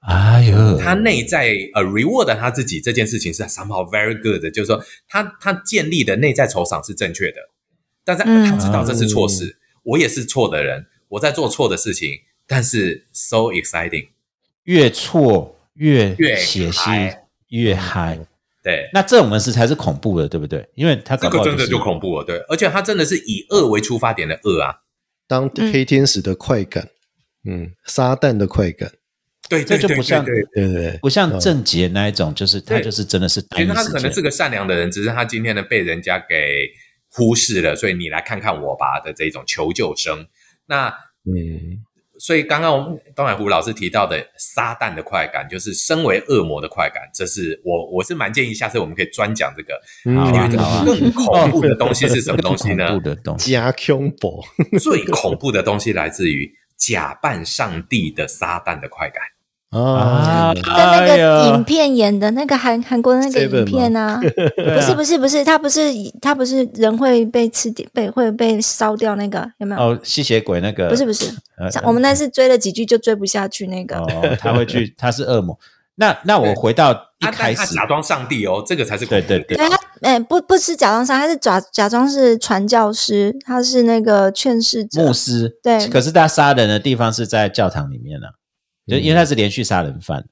哎呦，他内在呃 reward 他自己这件事情是 somehow very good 的，就是说他他建立的内在酬赏是正确的，但是嗯他知道这是错事，我也是错的人，我在做错的事情，但是 so exciting，越错越越血腥嗨，越嗨。对，那这种人是才是恐怖的，对不对？因为他这个真的就恐怖了，对，而且他真的是以恶为出发点的恶啊，当黑天使的快感，嗯，撒旦的快感，对，这对对就不像对。对对不像郑杰那一种，就是他就是真的是单其实他。可能是个善良的人，只是他今天呢被人家给忽视了，所以你来看看我吧的这种求救声。那嗯，所以刚刚我们东海湖老师提到的撒旦的快感，就是身为恶魔的快感，这是我我是蛮建议下次我们可以专讲这个。嗯啊还有一个好啊更恐怖的东西是什么东西呢恐怖？的东西，加恐怖，最恐怖的东西来自于假扮上帝的撒旦的快感。啊，跟那哎个影，片演的那个韩韩国的那个影片啊，不是不是不是，他不是他不是人会被吃掉被会被烧掉那个有没有？哦，吸血鬼那个。不是不是，我们那次追了几句就追不下去那个。哦，他会去，他是恶魔。那那我回到一他开始，假装上帝哦，这个才是对对对。他，哎、不不是假装上，他是假假装是传教师，他是那个劝世者。牧。师，对。可是他杀人的地方是在教堂里面呢、就因为他是连续杀人犯。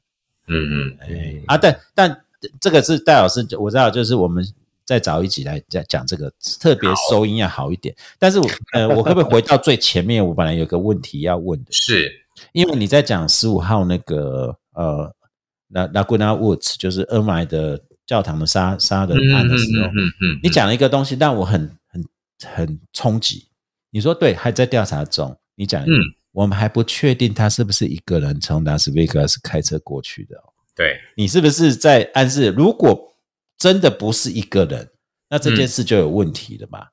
嗯嗯，哎啊，但但这个是戴老师，我知道，就是我们再找一集来讲讲这个，特别收音要好一点。但是我 呃，我可不可以回到最前面？我本来有个问题要问的，是因为你在讲十五号那个呃，那那 g u n a Woods 就是俄麦的教堂的杀杀人案的时候，嗯嗯你讲了一个东西让我很很很冲击。你说对，还在调查中。你讲，嗯我们还不确定他是不是一个人从拉斯维加斯开车过去的、哦。对，你是不是在暗示，如果真的不是一个人，那这件事就有问题了嘛？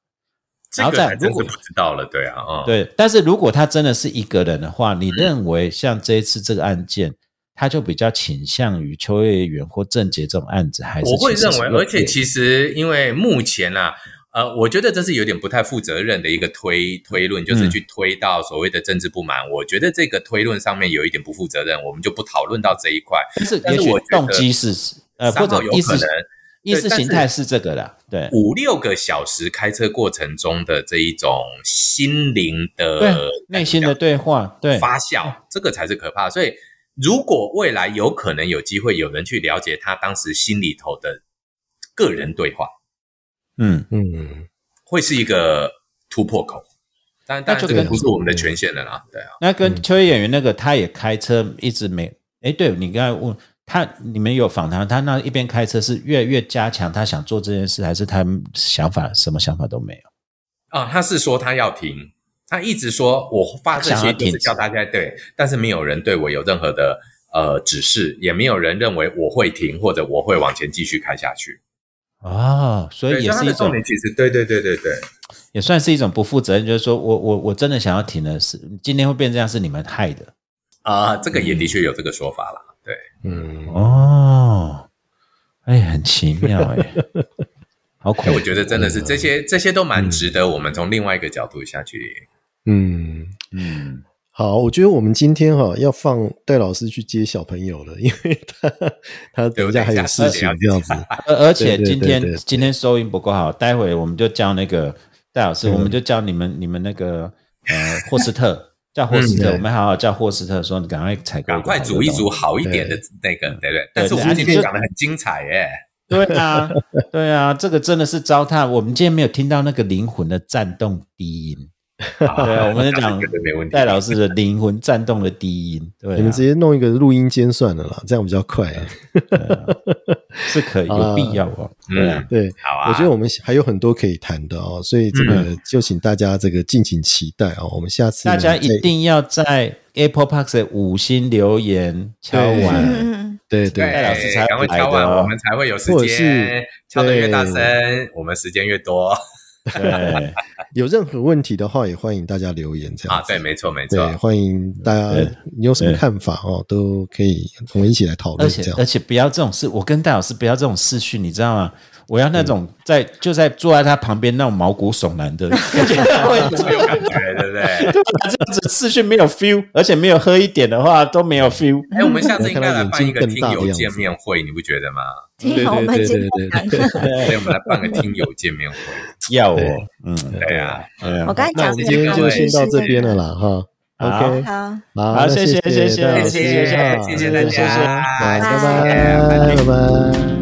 这然后个还真是再如果不知道了，对啊，嗯，对，但是如果他真的是一个人的话，你认为像这一次这个案件，他就比较倾向于秋叶原或郑杰这种案子，还是我会认为，而且其实因为目前啊，呃，我觉得这是有点不太负责任的一个推推论，就是嗯去推到所谓的政治不满。我觉得这个推论上面有一点不负责任，我们就不讨论到这一块。但是但是我动机是呃或者意识有可能意识形态是这个的，对五六个小时开车过程中的这一种心灵的，内心的对话，对发酵，这个才是可怕。所以，如果未来有可能有机会有人去了解他当时心里头的个人对话，嗯，嗯，会是一个突破口。但但这个不是我们的权限了啦，对啊，那跟秋叶演员那个，他也开车一直没，哎，对你刚才问他，你们有访谈，他那一边开车是越来越加强他想做这件事，还是他想法什么想法都没有？啊，他是说他要停，他一直说我发这些就是叫大家对，但是没有人对我有任何的呃指示，也没有人认为我会停或者我会往前继续开下去。哦，所，以也是一种对对对对对，也算是一种不负责任，就是说我我我真的想要停的是，今天会变这样是你们害的。啊、这个也的确有这个说法啦。对，嗯，哦，哎，很奇妙哎，好恐怖，我觉得真的是这些这些都蛮值得我们从另外一个角度下去。嗯，嗯，好，我觉得我们今天哈、要放戴老师去接小朋友了，因为他他等一下还有事情这样子。而而且今对对对对天今天收音不够好，待会我们就叫那个戴老师，嗯我们就叫你们你们那个呃霍斯特叫霍斯特，嗯我们好好叫霍斯特说，你赶快采购，赶快煮一煮。好一点的那个，对不对？但是我们今天讲的很精彩耶。对啊，对啊，这个真的是糟蹋。我们今天没有听到那个灵魂的颤动低音，对啊，我们在讲。戴老师的灵魂颤动的低音，对啊，你们直接弄一个录音间算了啦，这样比较快。是可以 有必要哦。对啊嗯，对，好啊，我觉得我们还有很多可以谈的哦，所以这个嗯就请大家这个敬请期待哦。我们下次大家一定要在 Apple Park 的五星留言敲完。对对，戴老师才赶快敲完，我们才会有时或者是间敲得越大对声，我们时间越多对，有任何问题的话，也欢迎大家留言这样啊。对，没错，没对，错。欢迎大家，你有什么看法哦，都可以我们一起来讨论而。且而且不要这种事，我跟戴老师不要这种事讯，你知道吗？我要那种在就在坐在他旁边那种毛骨悚然的，感觉，对不对？这样子视讯没有 feel，而且没有喝一点的话都没有 feel。哎，我们下次应该来办一个听友见面会，你不觉得吗？听友们对今对我们来办个听友见面会。要哦对，嗯，对啊，对啊我刚才那我们今天就先到这边了啦，哈。好 OK，好，好，谢谢谢谢谢谢谢哈谢谢大家拜拜拜拜。